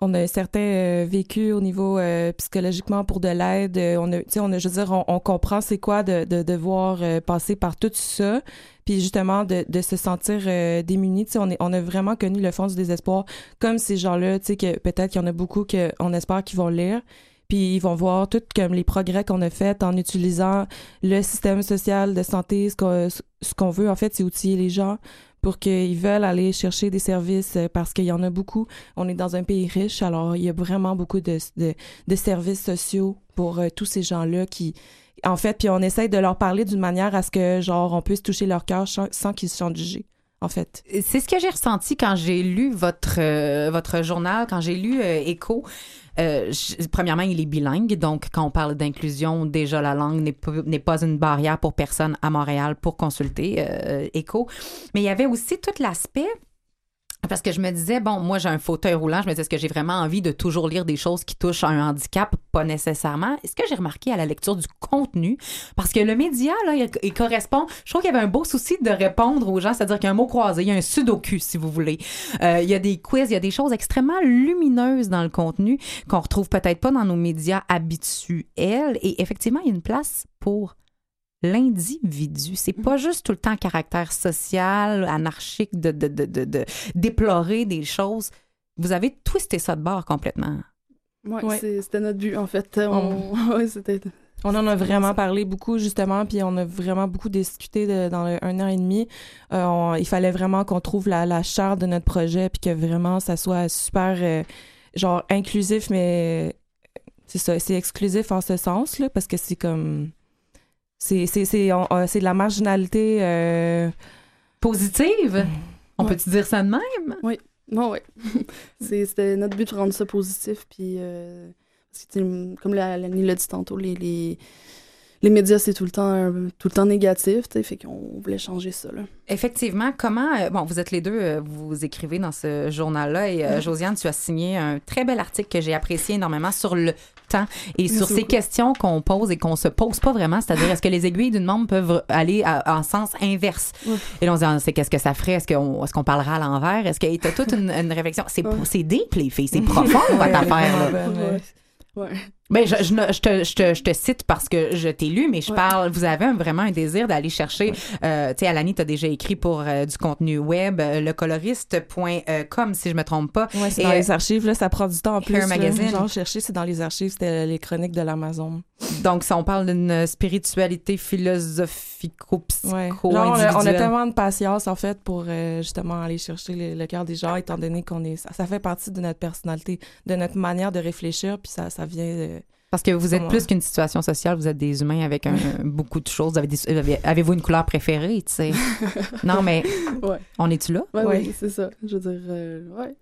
on a un certain euh, vécu au niveau euh, psychologiquement pour de l'aide. Euh, On a, on a, je veux dire, on, comprend c'est quoi de, de devoir passer par tout ça, puis justement de, de se sentir démuni. On, on a vraiment connu le fond du désespoir, comme ces gens-là, tu sais, que peut-être qu'il y en a beaucoup qu'on espère qu'ils vont lire. Puis ils vont voir tout comme les progrès qu'on a fait en utilisant le système social de santé, ce qu'on ce qu'on veut en fait, c'est outiller les gens pour qu'ils veulent aller chercher des services euh, parce qu'il y en a beaucoup. On est dans un pays riche, alors il y a vraiment beaucoup de, de, services sociaux pour euh, tous ces gens-là qui, en fait, puis on essaye de leur parler d'une manière à ce que, genre, on puisse toucher leur cœur sans, sans qu'ils se sentent jugés, en fait. C'est ce que j'ai ressenti quand j'ai lu votre, euh, votre journal, quand j'ai lu euh. Euh, premièrement, il est bilingue, donc quand on parle d'inclusion, déjà la langue n'est pas, n'est pas une barrière pour personne à Montréal pour consulter euh, Écho. Mais il y avait aussi tout l'aspect parce que je me disais, bon, moi j'ai un fauteuil roulant, je me disais, est-ce que j'ai vraiment envie de toujours lire des choses qui touchent à un handicap? Pas nécessairement. Est-ce que j'ai remarqué à la lecture du contenu? Parce que le média, là, il, correspond, je trouve qu'il y avait un beau souci de répondre aux gens, c'est-à-dire qu'il y a un mot croisé, il y a un sudoku, si vous voulez. Euh, il y a des quiz, il y a des choses extrêmement lumineuses dans le contenu qu'on retrouve peut-être pas dans nos médias habituels. Et effectivement, il y a une place pour l'individu. C'est pas juste tout le temps caractère social, anarchique, de, de, de, de, de déplorer des choses. Vous avez twisté ça de bord complètement. Ouais, Ouais. c'était notre but, en fait. On... ouais, c'était... On en a vraiment parlé beaucoup, justement, puis on a vraiment beaucoup discuté de- dans le un an et demi. Euh, on- il fallait vraiment qu'on trouve la, la chair de notre projet, puis que vraiment ça soit super, euh, genre, inclusif, mais c'est ça, c'est exclusif en ce sens, là, parce que c'est comme. C'est, c'est, c'est, on- euh, c'est de la marginalité. euh, Positive? On Ouais. peut-tu dire ça de même? Non, ouais. C'est- C'était notre but de rendre ça positif. Puis, euh, parce que, comme la, Lani l'a dit tantôt, les, les, les médias, c'est tout le temps, euh, tout le temps négatif. tu Fait qu'on voulait changer ça. Là. Effectivement, comment euh, bon, vous êtes les deux, euh, vous écrivez dans ce journal-là et Josiane, tu as signé un très bel article que j'ai apprécié énormément sur le temps et Merci sur ces questions qu'on pose et qu'on se pose pas vraiment, c'est-à-dire est-ce que les aiguilles d'une montre peuvent aller à- en sens inverse? Et là on se dit ah, c'est qu'est-ce que ça ferait? Est-ce qu'on est-ce qu'on parlera à l'envers? Est-ce qu'il y a toute une, une réflexion? C'est Ouais. c'est deep les filles, c'est profond votre affaire. Là. Ouais. Ben, je, je, ne- je te, je, te, je te cite parce que je t'ai lu, mais je Ouais. parle, vous avez un- vraiment un désir d'aller chercher, euh, tu sais, Alani, t'as déjà écrit pour euh, du contenu web, euh, lecoloriste.com, si je me trompe pas. Ouais, c'est Et, dans les archives, là, ça prend du temps en plus. Hair là. Magazine. Genre, chercher, c'est dans les archives, c'était les chroniques de l'Amazon. Donc, ça, on parle d'une spiritualité philosophico-psycho Ouais. Genre, on, a, tellement de patience, en fait, pour euh, justement aller chercher le, le cœur des gens, étant donné qu'on est. Ça, ça fait partie de notre personnalité, de notre manière de réfléchir, puis ça, ça vient. de- Parce que vous êtes plus qu'une situation sociale, vous êtes des humains avec un, beaucoup de choses. Vous avez des- avez- Avez-vous une couleur préférée, tu sais? non, mais Ouais. on est-tu là? Ouais, Ouais. ouais, c'est ça. Je veux dire, euh, ouais.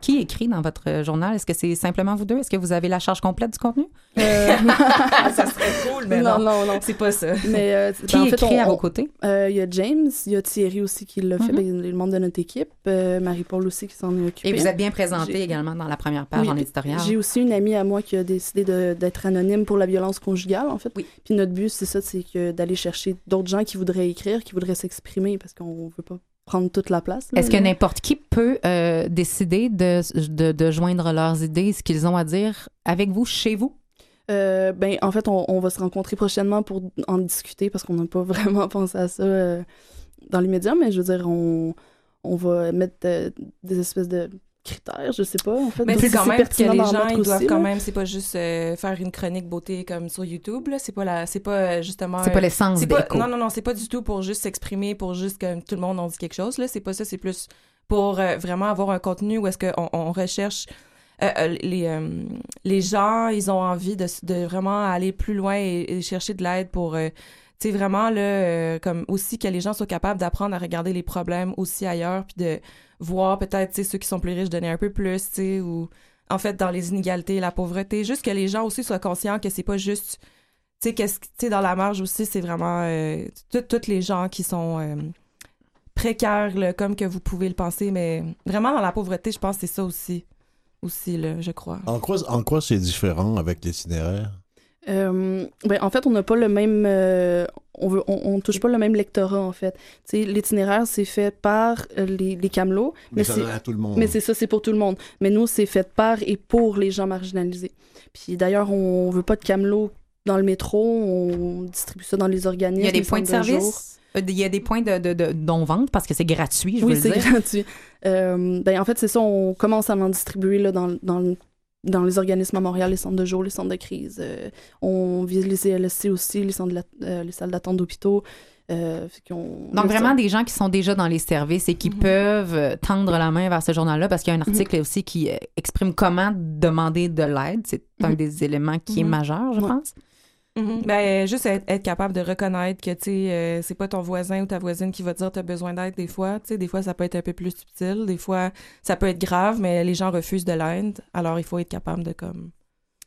Qui écrit dans votre euh, journal? Est-ce que c'est simplement vous deux? Est-ce que vous avez la charge complète du contenu? Euh, ça serait cool, non, non, non. c'est pas ça. Mais euh, Qui ben, en fait, écrit on- à vos côtés? euh, il y a James, il y a Thierry aussi qui l'a fait, Mhm. ben, les membres de notre équipe, euh, Marie-Paul aussi qui s'en est occupée. Et vous êtes bien présenté également dans la première page Oui, en éditorial. J'ai aussi une amie à moi qui a décidé d'être anonyme pour la violence conjugale, en fait. Oui. Puis notre but, c'est ça, c'est que d'aller chercher d'autres gens qui voudraient écrire, qui voudraient s'exprimer, parce qu'on veut pas prendre toute la place. Est-ce que n'importe qui peut euh, décider de, de, de joindre leurs idées, ce qu'ils ont à dire avec vous, chez vous? Euh, ben, en fait, on, on va se rencontrer prochainement pour en discuter, parce qu'on n'a pas vraiment pensé à ça euh, dans les médias, mais je veux dire, on, on va mettre euh, des espèces de critères, je sais pas, en fait. Mais c'est quand même que les gens, ils doivent aussi, quand même, c'est pas juste euh, faire une chronique beauté comme sur YouTube, là. C'est pas la, c'est pas euh, justement. C'est pas euh, l'essence pas, d'Écho. non, non, non, c'est pas du tout pour juste s'exprimer, pour juste que tout le monde en dit quelque chose, là. C'est pas ça, c'est plus pour euh, vraiment avoir un contenu où est-ce qu'on on recherche. les, euh, les gens, ils ont envie de, s- de vraiment aller plus loin et, et chercher de l'aide pour, euh, sais, vraiment, là, euh, comme aussi que les gens soient capables d'apprendre à regarder les problèmes aussi ailleurs, puis de voir peut-être, ceux qui sont plus riches donner un peu plus, tu sais, ou en fait, dans les inégalités, la pauvreté, juste que les gens aussi soient conscients que c'est pas juste tu sais, qu'est-ce que- tu sais, dans la marge aussi, c'est vraiment euh, tout- toutes les gens qui sont euh, précaires, comme que vous pouvez le penser, mais vraiment dans la pauvreté, je pense que c'est ça aussi, aussi, là, je crois. En quoi, en quoi c'est différent avec l'itinéraire? Euh, ben, en fait, on n'a pas le même. euh, on, veut, on, on touche pas le même lectorat, en fait. Tu sais, l'itinéraire, c'est fait par euh, les, les camelots. Mais, Mais ça c'est- donne à tout le monde. Mais c'est ça, c'est pour tout le monde. Mais nous, c'est fait par et pour les gens marginalisés. Puis d'ailleurs, on veut pas de camelots dans le métro, on distribue ça dans les organismes. Il y a des points de service? Il y a des points de, de, de, non-vente parce que c'est gratuit, je Oui, veux c'est le dire. gratuit. Euh, ben, en fait, c'est ça, on commence à en distribuer là, dans, dans, dans les organismes à Montréal, les centres de jour, les centres de crise. Euh, on vise les CLSC aussi, les, centres de la- euh, les salles d'attente d'hôpitaux. Euh, Donc, vraiment ça- des gens qui sont déjà dans les services et qui Mhm. peuvent tendre la main vers ce journal-là parce qu'il y a un article aussi qui exprime comment demander de l'aide. C'est un Mhm. des éléments qui est Mhm. majeur, je Ouais. pense. Mhm. Ben, juste être, être capable de reconnaître que, tu sais, euh, c'est pas ton voisin ou ta voisine qui va te dire t'as besoin d'aide des fois. Tu sais, des fois, ça peut être un peu plus subtil. Des fois, ça peut être grave, mais les gens refusent de l'aide. Alors, il faut être capable de, comme...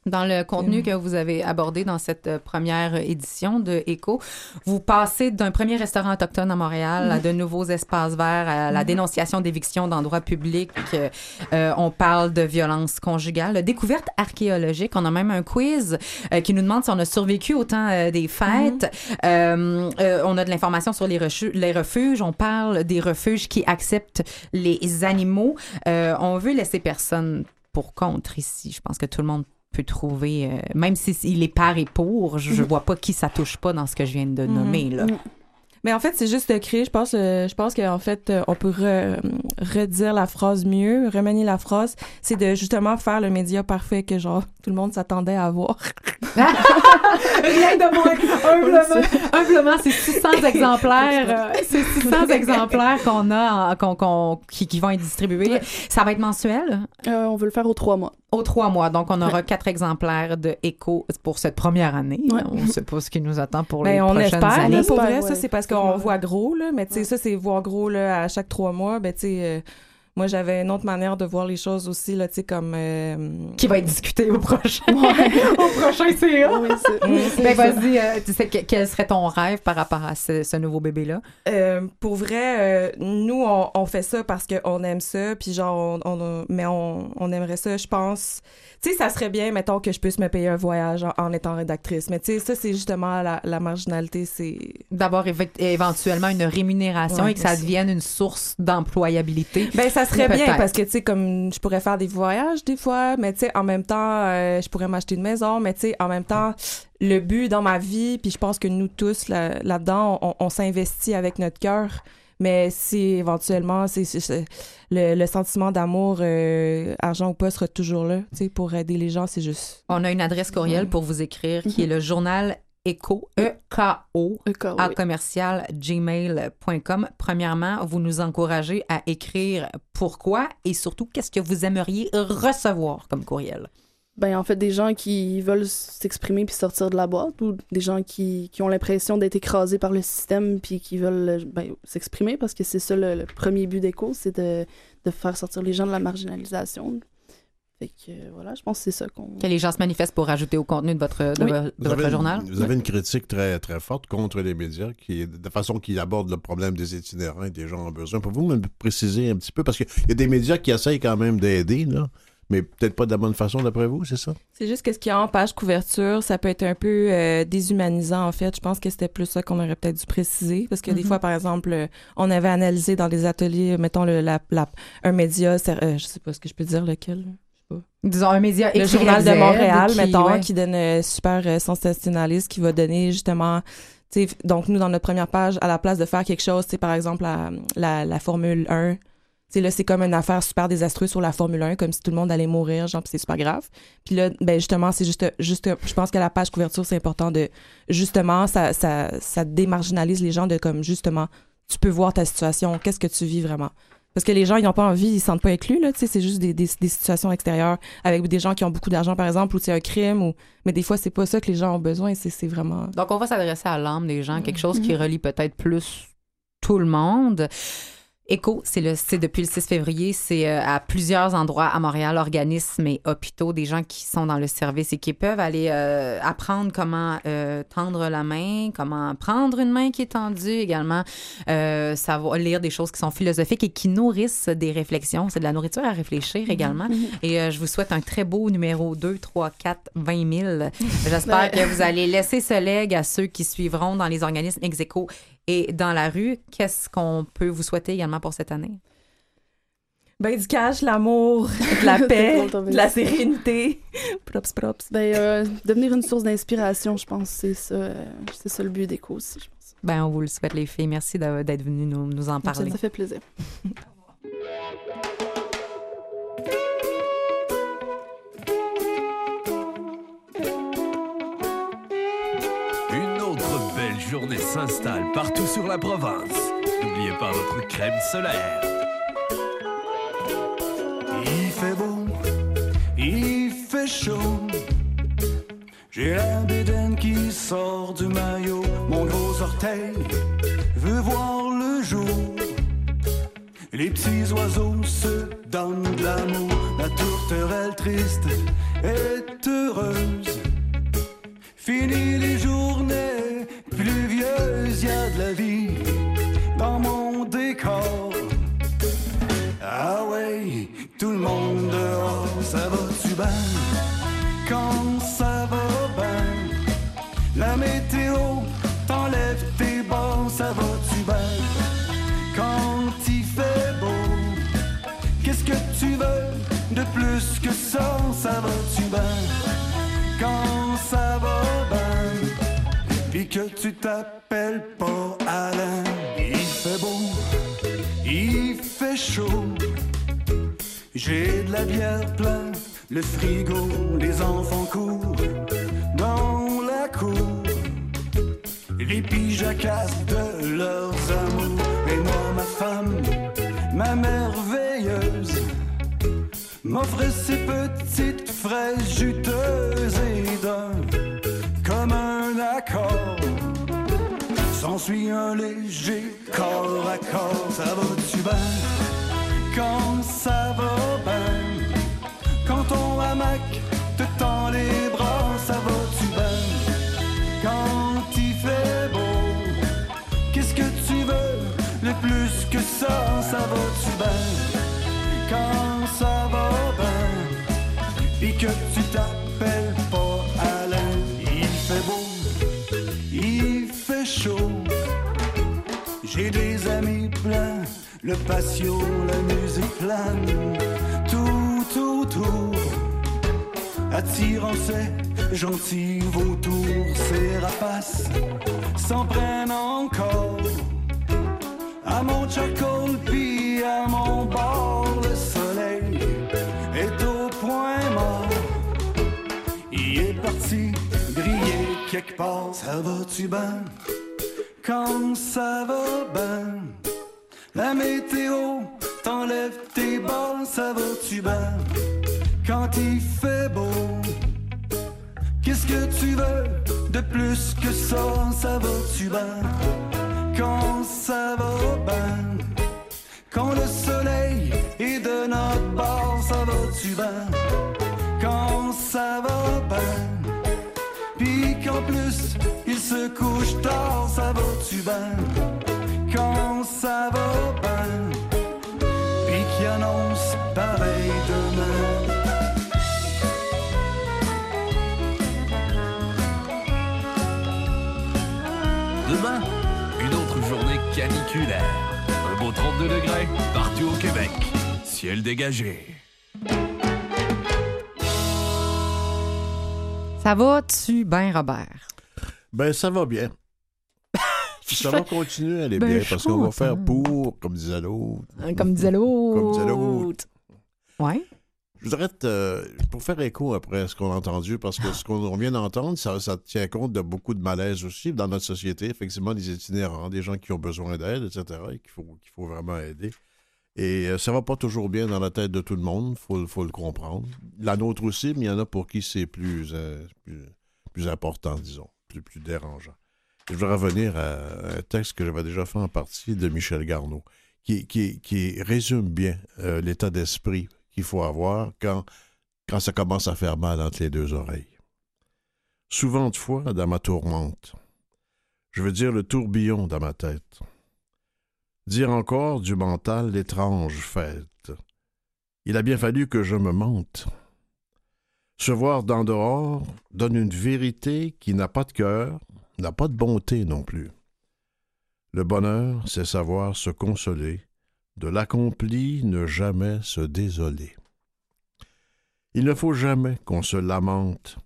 Dans le contenu Mhm. que vous avez abordé dans cette euh, première édition de Écho, vous passez d'un premier restaurant autochtone à Montréal à de nouveaux espaces verts, à la Mhm. dénonciation d'éviction d'endroits publics. euh, euh, on parle de violence conjugale, découverte archéologique. On a même un quiz euh, qui nous demande si on a survécu au temps euh, des fêtes. On a de l'information sur les, refuges. On parle des refuges qui acceptent les animaux. On veut laisser personne pour contre ici. Je pense que tout le monde peut trouver, euh, même si il est par et pour, je, je vois pas qui ça touche pas dans ce que je viens de Mhm. nommer là. Mhm. Mais en fait, c'est juste de créer. Je pense, euh, je pense qu'en fait, euh, on peut re- redire la phrase mieux, remanier la phrase. C'est de justement faire le média parfait que genre tout le monde s'attendait à avoir. Rien de moins. Humblement, humblement, c'est 600 exemplaires. euh, C'est 600 exemplaires qu'on a, en- qui, qui vont être distribués. Ça va être mensuel? On veut le faire aux trois mois. Aux trois mois. Donc, on aura quatre exemplaires de Echo pour cette première année. Ouais. On ne sait pas ce qui nous attend pour les Ben, on prochaines espère, années. là, pour On vrai, espère, ça, c'est parce qu'on effectivement. voit gros, là, mais tu sais, Ouais. ça, c'est voir gros, là, à chaque trois mois, ben, tu sais, euh, moi, j'avais une autre manière de voir les choses aussi, là, tu sais, comme... euh, Qui va être discuté au prochain, au prochain CA. Oui, Ben, vas-y, euh, tu sais, que- quel serait ton rêve par rapport à ce, ce nouveau bébé-là? Euh, pour vrai, nous, on, on fait ça parce qu'on aime ça, puis genre, on, on- mais on, on aimerait ça, je pense. Tu sais, ça serait bien, mettons, que je puisse me payer un voyage en, en étant rédactrice. Mais tu sais, ça, c'est justement la, la marginalité, c'est... D'avoir éve- éventuellement une rémunération Ouais, et que ça aussi. devienne une source d'employabilité. Ben, ça serait bien parce que, tu sais, comme je pourrais faire des voyages des fois, mais tu sais, en même temps, euh, je pourrais m'acheter une maison, mais tu sais, en même temps, le but dans ma vie, puis je pense que nous tous là- là-dedans, on, on s'investit avec notre cœur. Mais si éventuellement, c'est le, le sentiment d'amour, euh, argent ou pas, sera toujours là, tu sais, pour aider les gens, c'est juste. On a une adresse courriel pour vous écrire qui est le journal Echo, E-K-O, D'accord, à oui. commercial gmail.com. Premièrement, vous nous encouragez à écrire pourquoi et surtout qu'est-ce que vous aimeriez recevoir comme courriel? Ben, en fait, des gens qui veulent s'exprimer puis sortir de la boîte ou des gens qui, qui ont l'impression d'être écrasés par le système puis qui veulent ben, s'exprimer parce que c'est ça le, le premier but d'écho, c'est de, de faire sortir les gens de la marginalisation. Fait que euh, voilà, je pense que c'est ça qu'on. Que les gens se manifestent pour ajouter au contenu de votre, de Oui. vo- de Vous votre avez, journal. Vous avez une critique très, très forte contre les médias, qui, de façon qu'ils abordent le problème des itinérants et des gens en besoin. Pouvez-vous me préciser un petit peu? Parce qu'il y a des médias qui essayent quand même d'aider, là, mais peut-être pas de la bonne façon, d'après vous, c'est ça? C'est juste que ce qu'il y a en page couverture, ça peut être un peu euh, déshumanisant, en fait. Je pense que c'était plus ça qu'on aurait peut-être dû préciser. Parce que des Mhm. fois, par exemple, euh, on avait analysé dans des ateliers, mettons, le, la, la- un média, euh, je sais pas ce que je peux dire, lequel. Disons un média Le Journal de Montréal, qui- mettons, ouais. qui donne euh, super euh, sensationnaliste, qui va donner justement. donc, nous, dans notre première page, à la place de faire quelque chose, c'est par exemple la, la, la Formule 1. Tu sais, là, c'est comme une affaire super désastreuse sur la Formule 1, comme si tout le monde allait mourir, genre, c'est super grave. Puis là, ben justement, c'est juste, juste, je pense que la page couverture, c'est important de, justement, ça, ça, ça démarginalise les gens de comme, justement, tu peux voir ta situation, qu'est-ce que tu vis vraiment. Parce que les gens, ils n'ont pas envie, ils se sentent pas inclus, là, tu sais, c'est juste des, des, des situations extérieures avec des gens qui ont beaucoup d'argent, par exemple, ou c'est un crime, ou... mais des fois, c'est pas ça que les gens ont besoin, c'est c'est vraiment... Donc, on va s'adresser à l'âme des gens, quelque chose qui relie peut-être plus tout le monde. ECHO, c'est le c'est depuis le 6 février, c'est euh, à plusieurs endroits à Montréal, organismes et hôpitaux, des gens qui sont dans le service et qui peuvent aller euh, apprendre comment euh, tendre la main, comment prendre une main qui est tendue, également euh, savoir lire des choses qui sont philosophiques et qui nourrissent des réflexions. C'est de la nourriture à réfléchir également. Et euh, je vous souhaite un très beau numéro 2, 3, 4, 20 000. J'espère que vous allez laisser ce leg à ceux qui suivront dans les organismes ex et dans la rue. Qu'est-ce qu'on peut vous souhaiter également pour cette année? Ben, du cash, l'amour, de la paix, de la sérénité. props, props. Ben, euh, devenir une source d'inspiration, je pense, c'est ça, euh, c'est ça le but d'écho aussi, je pense. Ben, on vous le souhaite, les filles. Merci d'être venues nous, nous en Ça, parler. ça fait plaisir. journée s'installe partout sur la province. N'oubliez pas votre crème solaire. Il fait beau, il fait chaud. J'ai la bédaine qui sort du maillot. Mon gros orteil veut voir le jour. Les petits oiseaux se donnent de l'amour. La tourterelle triste est le patio, la musique plane, tout autour. Attirant ces gentils vautours, ces rapaces s'en prennent encore. À mon charcoal puis à mon bord, le soleil est au point mort. Il est parti briller quelque part. Ça va-tu bien? Quand ça va bien, la météo t'enlève tes bas, ça va-tu bien? Quand il fait beau, qu'est-ce que tu veux de plus que ça, ça va-tu bien? Quand ça va bien, quand le soleil est de notre bord, ça va-tu bien? Quand ça va bien, puis qu'en plus il se couche tard, ça va-tu bien? Quand ça va bien, puis qu'il annonce pareil demain. Demain, une autre journée caniculaire. Un beau 32 degrés partout au Québec. Ciel dégagé. Ça va-tu bien, Robert? Ben, ça va bien. Ça va continuer à aller Ben, bien parce qu'on va faire pour, comme disait l'autre. Comme disait l'autre. Comme disait l'autre. Ouais. Je voudrais, te, pour faire écho après ce qu'on a entendu, parce que ce qu'on vient d'entendre, ça, ça tient compte de beaucoup de malaise aussi dans notre société. Effectivement, des itinérants, des gens qui ont besoin d'aide, etc., et qu'il faut, qu'il faut vraiment aider. Et euh, ça va pas toujours bien dans la tête de tout le monde, il faut, faut le comprendre. La nôtre aussi, mais il y en a pour qui c'est plus, euh, plus, plus important, disons, plus, plus dérangeant. Je voudrais revenir à un texte que j'avais déjà fait en partie de Michel Garneau, qui, résume bien euh, l'état d'esprit qu'il faut avoir quand, quand ça commence à faire mal entre les deux oreilles. Souvent de fois, dans ma tourmente, je veux dire le tourbillon dans ma tête. Dire encore du mental l'étrange fête. Il a bien fallu que je me mente. Se voir d'en dehors donne une vérité qui n'a pas de cœur, n'a pas de bonté non plus. Le bonheur, c'est savoir se consoler, de l'accompli ne jamais se désoler. Il ne faut jamais qu'on se lamente,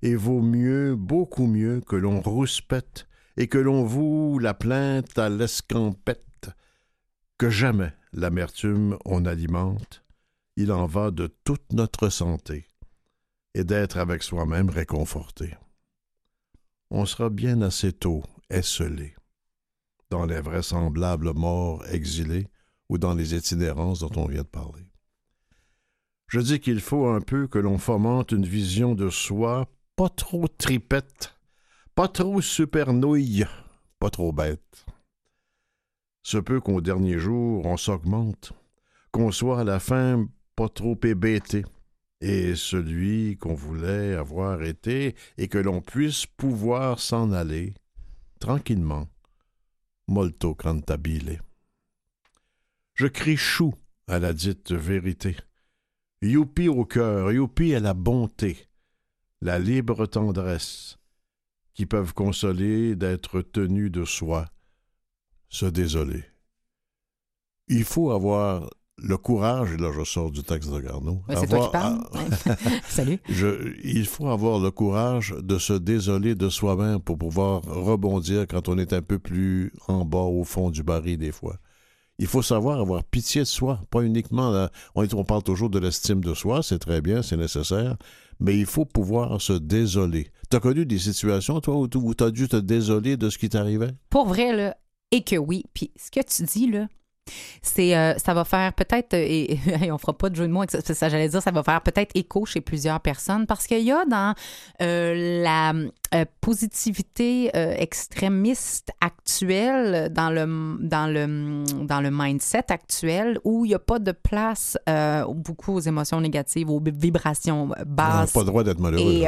et vaut mieux, beaucoup mieux, que l'on rouspète et que l'on voue la plainte à l'escampette, que jamais l'amertume on alimente. Il en va de toute notre santé, et d'être avec soi-même réconforté. On sera bien assez tôt esselé dans les vraisemblables morts exilés ou dans les itinérances dont on vient de parler. Je dis qu'il faut un peu que l'on fomente une vision de soi pas trop tripette, pas trop supernouille, pas trop bête. Ce peu qu'au dernier jour on s'augmente, qu'on soit à la fin pas trop hébété, et celui qu'on voulait avoir été, et que l'on puisse pouvoir s'en aller, tranquillement, molto cantabile. Je crie chou à la dite vérité. Youpi au cœur, youpi à la bonté, la libre tendresse, qui peuvent consoler d'être tenus de soi, se désoler. Il faut avoir le courage, et là je sors du texte de Garneau. Ouais, c'est toi qui parles. Salut. Je- il faut avoir le courage de se désoler de soi-même pour pouvoir rebondir quand on est un peu plus en bas au fond du baril des fois. Il faut savoir avoir pitié de soi, pas uniquement. la- on, parle toujours de l'estime de soi, c'est très bien, c'est nécessaire, mais il faut pouvoir se désoler. T'as connu des situations, toi, où, tu as dû te désoler de ce qui t'arrivait? Pour vrai, là, et que oui. Puis ce que tu dis, là, c'est euh, ça va faire peut-être euh, et, et on fera pas de jeu de mots ça, ça, j'allais dire ça va faire peut-être écho chez plusieurs personnes parce qu'il y a dans euh, la euh, positivité extrémiste actuelle dans le dans le dans le mindset actuel où il n'y a pas de place beaucoup aux émotions négatives aux vibrations On n'a basses pas le droit d'être malheureux. et,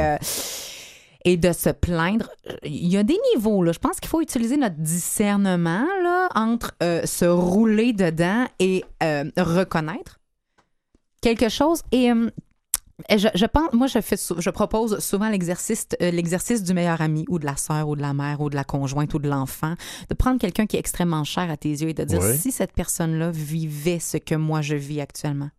et de se plaindre. Il y a des niveaux. Là. Je pense qu'il faut utiliser notre discernement là, entre euh, se rouler dedans et euh, reconnaître quelque chose. Et euh, je, je pense, moi, je, fais, je propose souvent l'exercice, l'exercice du meilleur ami ou de la sœur ou de la mère ou de la conjointe ou de l'enfant, de prendre quelqu'un qui est extrêmement cher à tes yeux et de dire Ouais. si cette personne-là vivait ce que moi je vis actuellement,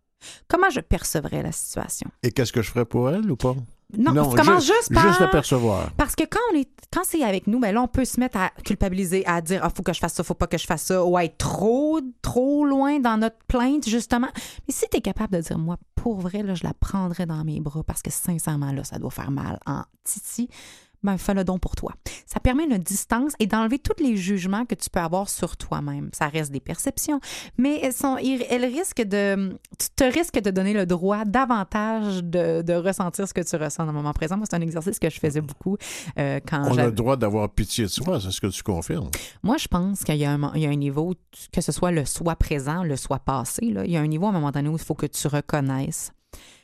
comment je percevrais la situation? Et qu'est-ce que je ferais pour elle ou pas? Non, tu commences juste par... Juste apercevoir. Parce que quand on est quand c'est avec nous, ben là on peut se mettre à culpabiliser, à dire ah faut que je fasse ça, faut pas que je fasse ça, ou à être trop trop loin dans notre plainte justement. Mais si tu es capable de dire moi pour vrai là, je la prendrais dans mes bras parce que sincèrement là ça doit faire mal en titi. Ben, fais le don pour toi. Ça permet une distance et d'enlever tous les jugements que tu peux avoir sur toi-même. Ça reste des perceptions, mais elles, sont, elles risquent de. Tu te risques de donner le droit davantage de, de ressentir ce que tu ressens dans le moment présent. Moi, c'est un exercice que je faisais beaucoup euh, quand On a le droit d'avoir pitié de soi, c'est ce que tu confirmes. moi, je pense qu'il y, a un il y a un niveau, que ce soit le soi présent, le soi passé, là, il y a un niveau à un moment donné où il faut que tu reconnaisses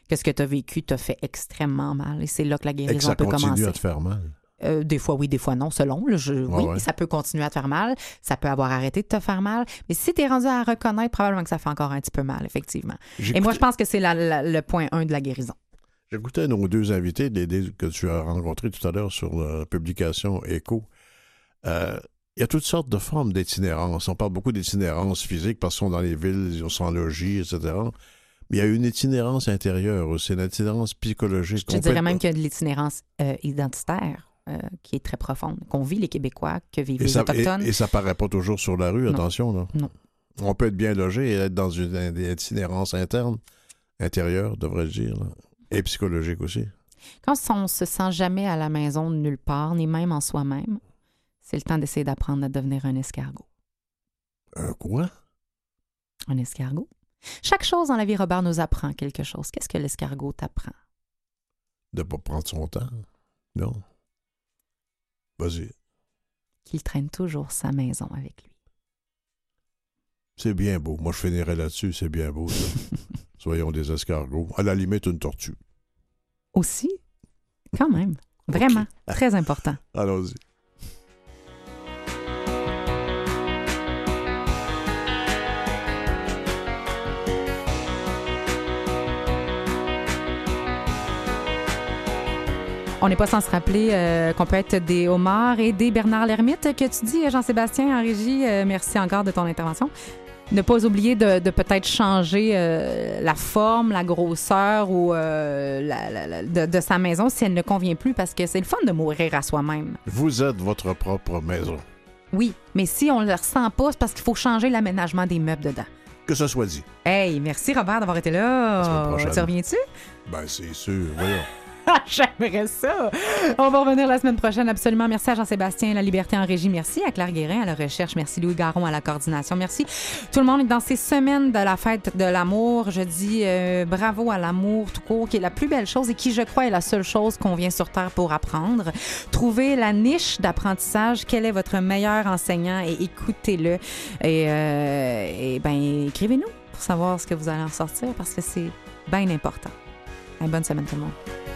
que ce que tu as vécu t'a fait extrêmement mal. Et c'est là que la Et que guérison ça peut continue commencer. à te faire mal. Euh, des fois oui, des fois non, selon. là, je- oui, ouais. ça peut continuer à te faire mal. Ça peut avoir arrêté de te faire mal. Mais si tu es rendu à reconnaître, probablement que ça fait encore un petit peu mal, effectivement. Et moi, je pense que c'est la- la- le point 1 de la guérison. J'écoutais nos deux invités les deux que tu as rencontrés tout à l'heure sur la publication Echo. Euh, il y a toutes sortes de formes d'itinérance. On parle beaucoup d'itinérance physique parce qu'ils sont dans les villes, ils sont en logis, etc. Mais il y a une itinérance intérieure aussi, une itinérance psychologique. Je dirais même qu'il y a de l'itinérance euh, identitaire euh, qui est très profonde, qu'on vit les Québécois, que vivent Et les ça, Autochtones. et, et ça paraît pas toujours sur la rue, Non. attention. Là. Non. On peut être bien logé et être dans une, une itinérance interne, intérieure, devrais-je dire, là. et psychologique aussi. Quand on se sent jamais à la maison de nulle part, ni même en soi-même, c'est le temps d'essayer d'apprendre à devenir un escargot. Un quoi? Un escargot? Chaque chose dans la vie, Robert, nous apprend quelque chose. Qu'est-ce que l'escargot t'apprend? De pas prendre son temps. Non? Vas-y. Qu'il traîne toujours sa maison avec lui. C'est bien beau. Moi, je finirais là-dessus. C'est bien beau, ça. Soyons des escargots. À la limite, une tortue. Aussi? Quand même. Vraiment. Très important. Allons-y. On n'est pas sans se rappeler euh, qu'on peut être des homards et des Bernard Lermite que tu dis, Jean-Sébastien en régie. Euh, merci encore de ton intervention. Ne pas oublier de, de peut-être changer euh, la forme, la grosseur ou la- la- la- de, de sa maison si elle ne convient plus parce que c'est le fun de mourir à soi-même. Vous êtes votre propre maison. Oui, mais si on ne le ressent pas, c'est parce qu'il faut changer l'aménagement des meubles dedans. Que ce soit dit. Hey, merci Robert d'avoir été là. Tu reviens-tu? Ben, c'est sûr. Voyons. J'aimerais ça. On va revenir la semaine prochaine, absolument. Merci à Jean-Sébastien, La Liberté en régie. Merci à Claire Guérin à la recherche. Merci Louis Garon à la coordination. Merci tout le monde dans ces semaines de la fête de l'amour. Je dis euh, bravo à l'amour tout court, qui est la plus belle chose et qui, je crois, est la seule chose qu'on vient sur Terre pour apprendre. Trouvez la niche d'apprentissage. Quel est votre meilleur enseignant et écoutez-le. Et, euh, ben, écrivez-nous pour savoir ce que vous allez en sortir parce que c'est bien important. Bonne semaine tout le monde.